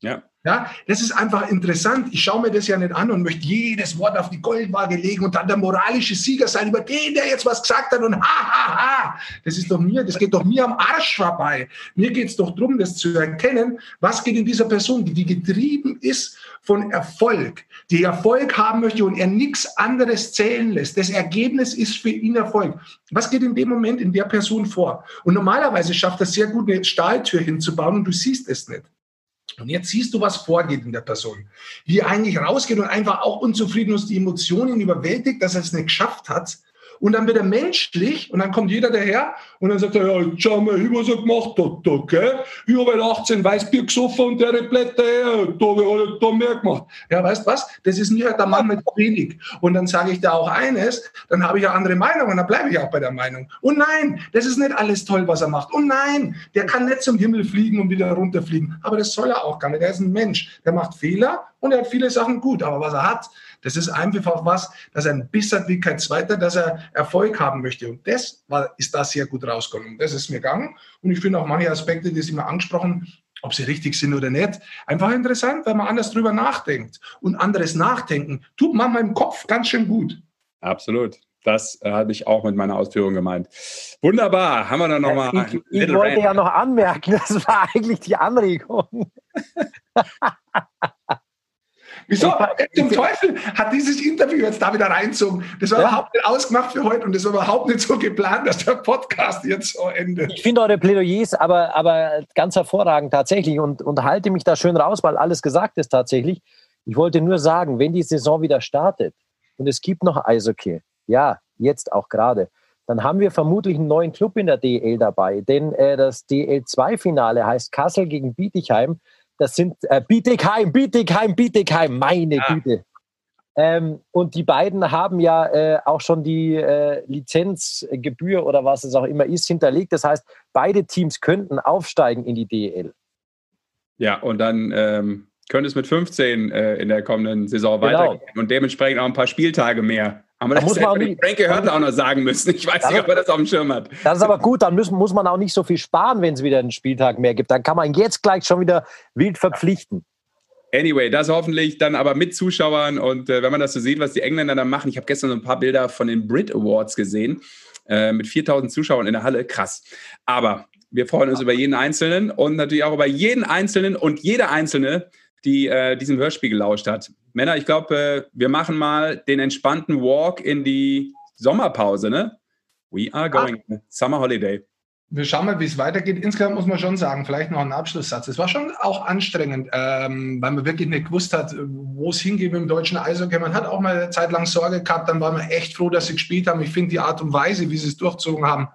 Ja. Ja, das ist einfach interessant. Ich schaue mir das ja nicht an und möchte jedes Wort auf die Goldwaage legen und dann der moralische Sieger sein über den, der jetzt was gesagt hat und ha, ha, ha. Das ist doch mir, das geht doch mir am Arsch vorbei. Mir geht es doch darum, das zu erkennen, was geht in dieser Person, die getrieben ist von Erfolg, die Erfolg haben möchte und er nichts anderes zählen lässt. Das Ergebnis ist für ihn Erfolg. Was geht in dem Moment in der Person vor? Und normalerweise schafft er sehr gut, eine Stahltür hinzubauen und du siehst es nicht. Und jetzt siehst du, was vorgeht in der Person. Wie er eigentlich rausgeht und einfach auch unzufrieden ist, die Emotionen überwältigt, dass er es nicht geschafft hat, und dann wird er menschlich und dann kommt jeder daher und dann sagt er, ja, schau mal, was er gemacht hat gell? Ich habe halt 18 Weißbier gesoffen und der Blätter, ja, da habe ich da mehr gemacht. Ja, weißt was? Das ist mir halt der Mann mit wenig. Und dann sage ich da auch eines, dann habe ich eine andere Meinung und dann bleibe ich auch bei der Meinung. Und nein, das ist nicht alles toll, was er macht. Und nein, der kann nicht zum Himmel fliegen und wieder runterfliegen. Aber das soll er auch gar nicht. Er ist ein Mensch, der macht Fehler und er hat viele Sachen gut. Aber was er hat, das ist einfach was, dass er ein Biss hat wie kein Zweiter, dass er Erfolg haben möchte. Und das war, ist da sehr gut rausgekommen. Das ist mir gegangen. Und ich finde auch manche Aspekte, die Sie mir angesprochen ob sie richtig sind oder nicht. Einfach interessant, weil man anders drüber nachdenkt. Und anderes Nachdenken tut manchmal im Kopf ganz schön gut. Absolut. Das äh, habe ich auch mit meiner Ausführung gemeint. Wunderbar. Haben wir dann nochmal. Ich, ich wollte Rand. ja noch anmerken, das war eigentlich die Anregung. Wieso? Zum Teufel hat dieses Interview jetzt da wieder reinzogen. Das war ja. überhaupt nicht ausgemacht für heute und das war überhaupt nicht so geplant, dass der Podcast jetzt so endet. Ich finde eure Plädoyers aber, aber ganz hervorragend tatsächlich und, und halte mich da schön raus, weil alles gesagt ist tatsächlich. Ich wollte nur sagen, wenn die Saison wieder startet und es gibt noch Eishockey, ja, jetzt auch gerade, dann haben wir vermutlich einen neuen Club in der DL dabei. Denn äh, das DL2-Finale heißt Kassel gegen Bietigheim. Das sind äh, Bietigheim, Bietigheim, Bietigheim, meine ja. Güte. Ähm, und die beiden haben ja äh, auch schon die äh, Lizenzgebühr oder was es auch immer ist hinterlegt. Das heißt, beide Teams könnten aufsteigen in die DL. Ja, und dann ähm, könnte es mit 15 äh, in der kommenden Saison genau. weitergehen und dementsprechend auch ein paar Spieltage mehr. Aber da muss man auch nicht, Frankie Hörtler auch noch sagen müssen. Ich weiß nicht, ob er das auf dem Schirm hat. Das ist aber gut, dann müssen, muss man auch nicht so viel sparen, wenn es wieder einen Spieltag mehr gibt. Dann kann man jetzt gleich schon wieder wild verpflichten. Anyway, das hoffentlich dann aber mit Zuschauern und äh, wenn man das so sieht, was die Engländer da machen. Ich habe gestern so ein paar Bilder von den Brit Awards gesehen äh, mit 4000 Zuschauern in der Halle. Krass. Aber wir freuen uns über jeden Einzelnen und natürlich auch über jeden Einzelnen und jede Einzelne, die äh, diesem Hörspiel gelauscht hat. Männer, ich glaube, äh, wir machen mal den entspannten Walk in die Sommerpause, ne? We are going ah. Summer Holiday. Wir schauen mal, wie es weitergeht. Insgesamt muss man schon sagen, vielleicht noch ein Abschlusssatz. Es war schon auch anstrengend, ähm, weil man wirklich nicht gewusst hat, wo es hingeht im deutschen Eishockey. Man hat auch mal eine Zeit lang Sorge gehabt, dann war man echt froh, dass sie gespielt haben. Ich finde die Art und Weise, wie sie es durchzogen haben,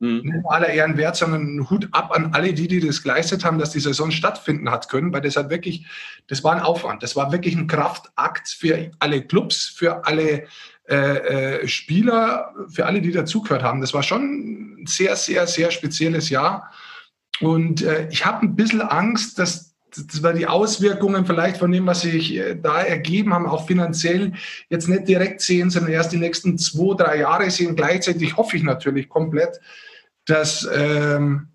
Mhm. Aller Ehren wert, sondern Hut ab an alle die, die das geleistet haben, dass die Saison stattfinden hat können, weil das hat wirklich, das war ein Aufwand. Das war wirklich ein Kraftakt für alle Clubs, für alle äh, äh, Spieler, für alle, die dazugehört haben. Das war schon ein sehr, sehr, sehr spezielles Jahr. Und äh, ich habe ein bisschen Angst, dass das die Auswirkungen vielleicht von dem, was sich äh, da ergeben haben, auch finanziell jetzt nicht direkt sehen, sondern erst die nächsten zwei, drei Jahre sehen. Gleichzeitig hoffe ich natürlich komplett, dass, ähm,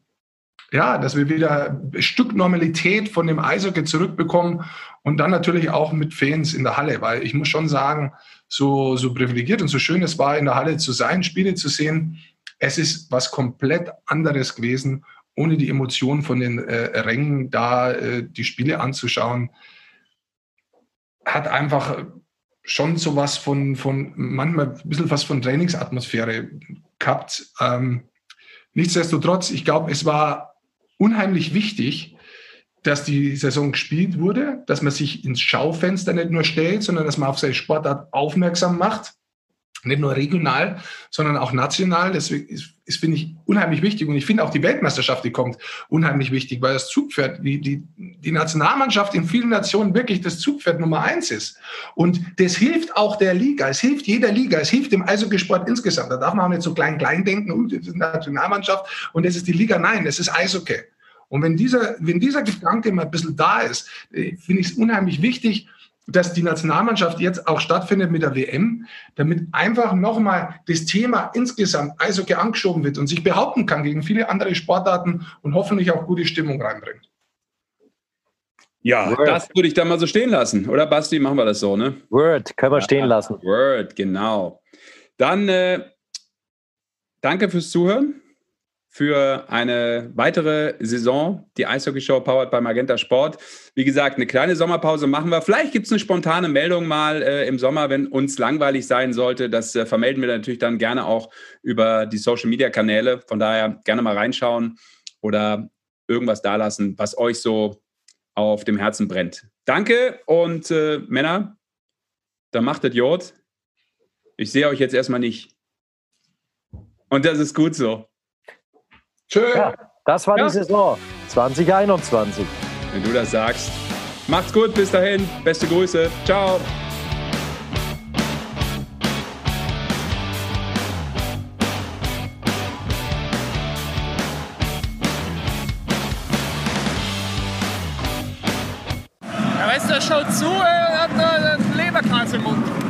ja, dass wir wieder ein Stück Normalität von dem Eishockey zurückbekommen und dann natürlich auch mit Fans in der Halle, weil ich muss schon sagen, so, so privilegiert und so schön es war, in der Halle zu sein, Spiele zu sehen, es ist was komplett anderes gewesen ohne die Emotionen von den äh, Rängen da äh, die Spiele anzuschauen, hat einfach schon sowas von, von manchmal ein bisschen was von Trainingsatmosphäre gehabt. Ähm, nichtsdestotrotz, ich glaube, es war unheimlich wichtig, dass die Saison gespielt wurde, dass man sich ins Schaufenster nicht nur stellt, sondern dass man auf seine Sportart aufmerksam macht nicht nur regional, sondern auch national. Deswegen ist, ist finde ich, unheimlich wichtig. Und ich finde auch die Weltmeisterschaft, die kommt, unheimlich wichtig, weil das Zugpferd, die, die, die Nationalmannschaft in vielen Nationen wirklich das Zugpferd Nummer eins ist. Und das hilft auch der Liga. Es hilft jeder Liga. Es hilft dem Eishockeysport insgesamt. Da darf man auch nicht so klein, klein denken, und das ist Nationalmannschaft und das ist die Liga. Nein, das ist Eishockey. Und wenn dieser, wenn dieser Gedanke mal ein bisschen da ist, äh, finde ich es unheimlich wichtig, dass die Nationalmannschaft jetzt auch stattfindet mit der WM, damit einfach nochmal das Thema insgesamt Eishockey angeschoben wird und sich behaupten kann gegen viele andere Sportarten und hoffentlich auch gute Stimmung reinbringt. Ja, Word. das würde ich dann mal so stehen lassen. Oder Basti, machen wir das so, ne? Word, können wir stehen lassen. Word, genau. Dann äh, danke fürs Zuhören für eine weitere Saison, die Eishockey-Show powered bei Magenta Sport. Wie gesagt, eine kleine Sommerpause machen wir. Vielleicht gibt es eine spontane Meldung mal äh, im Sommer, wenn uns langweilig sein sollte. Das äh, vermelden wir natürlich dann gerne auch über die Social-Media-Kanäle. Von daher gerne mal reinschauen oder irgendwas dalassen, was euch so auf dem Herzen brennt. Danke und äh, Männer, dann macht das Jod. Ich sehe euch jetzt erstmal nicht. Und das ist gut so. Tschö. Ja, das war ja. die Saison 2021. Wenn du das sagst. Macht's gut, bis dahin. Beste Grüße. Ciao. Ja, weißt du, schaut zu, er hat einen Leberkranz im Mund.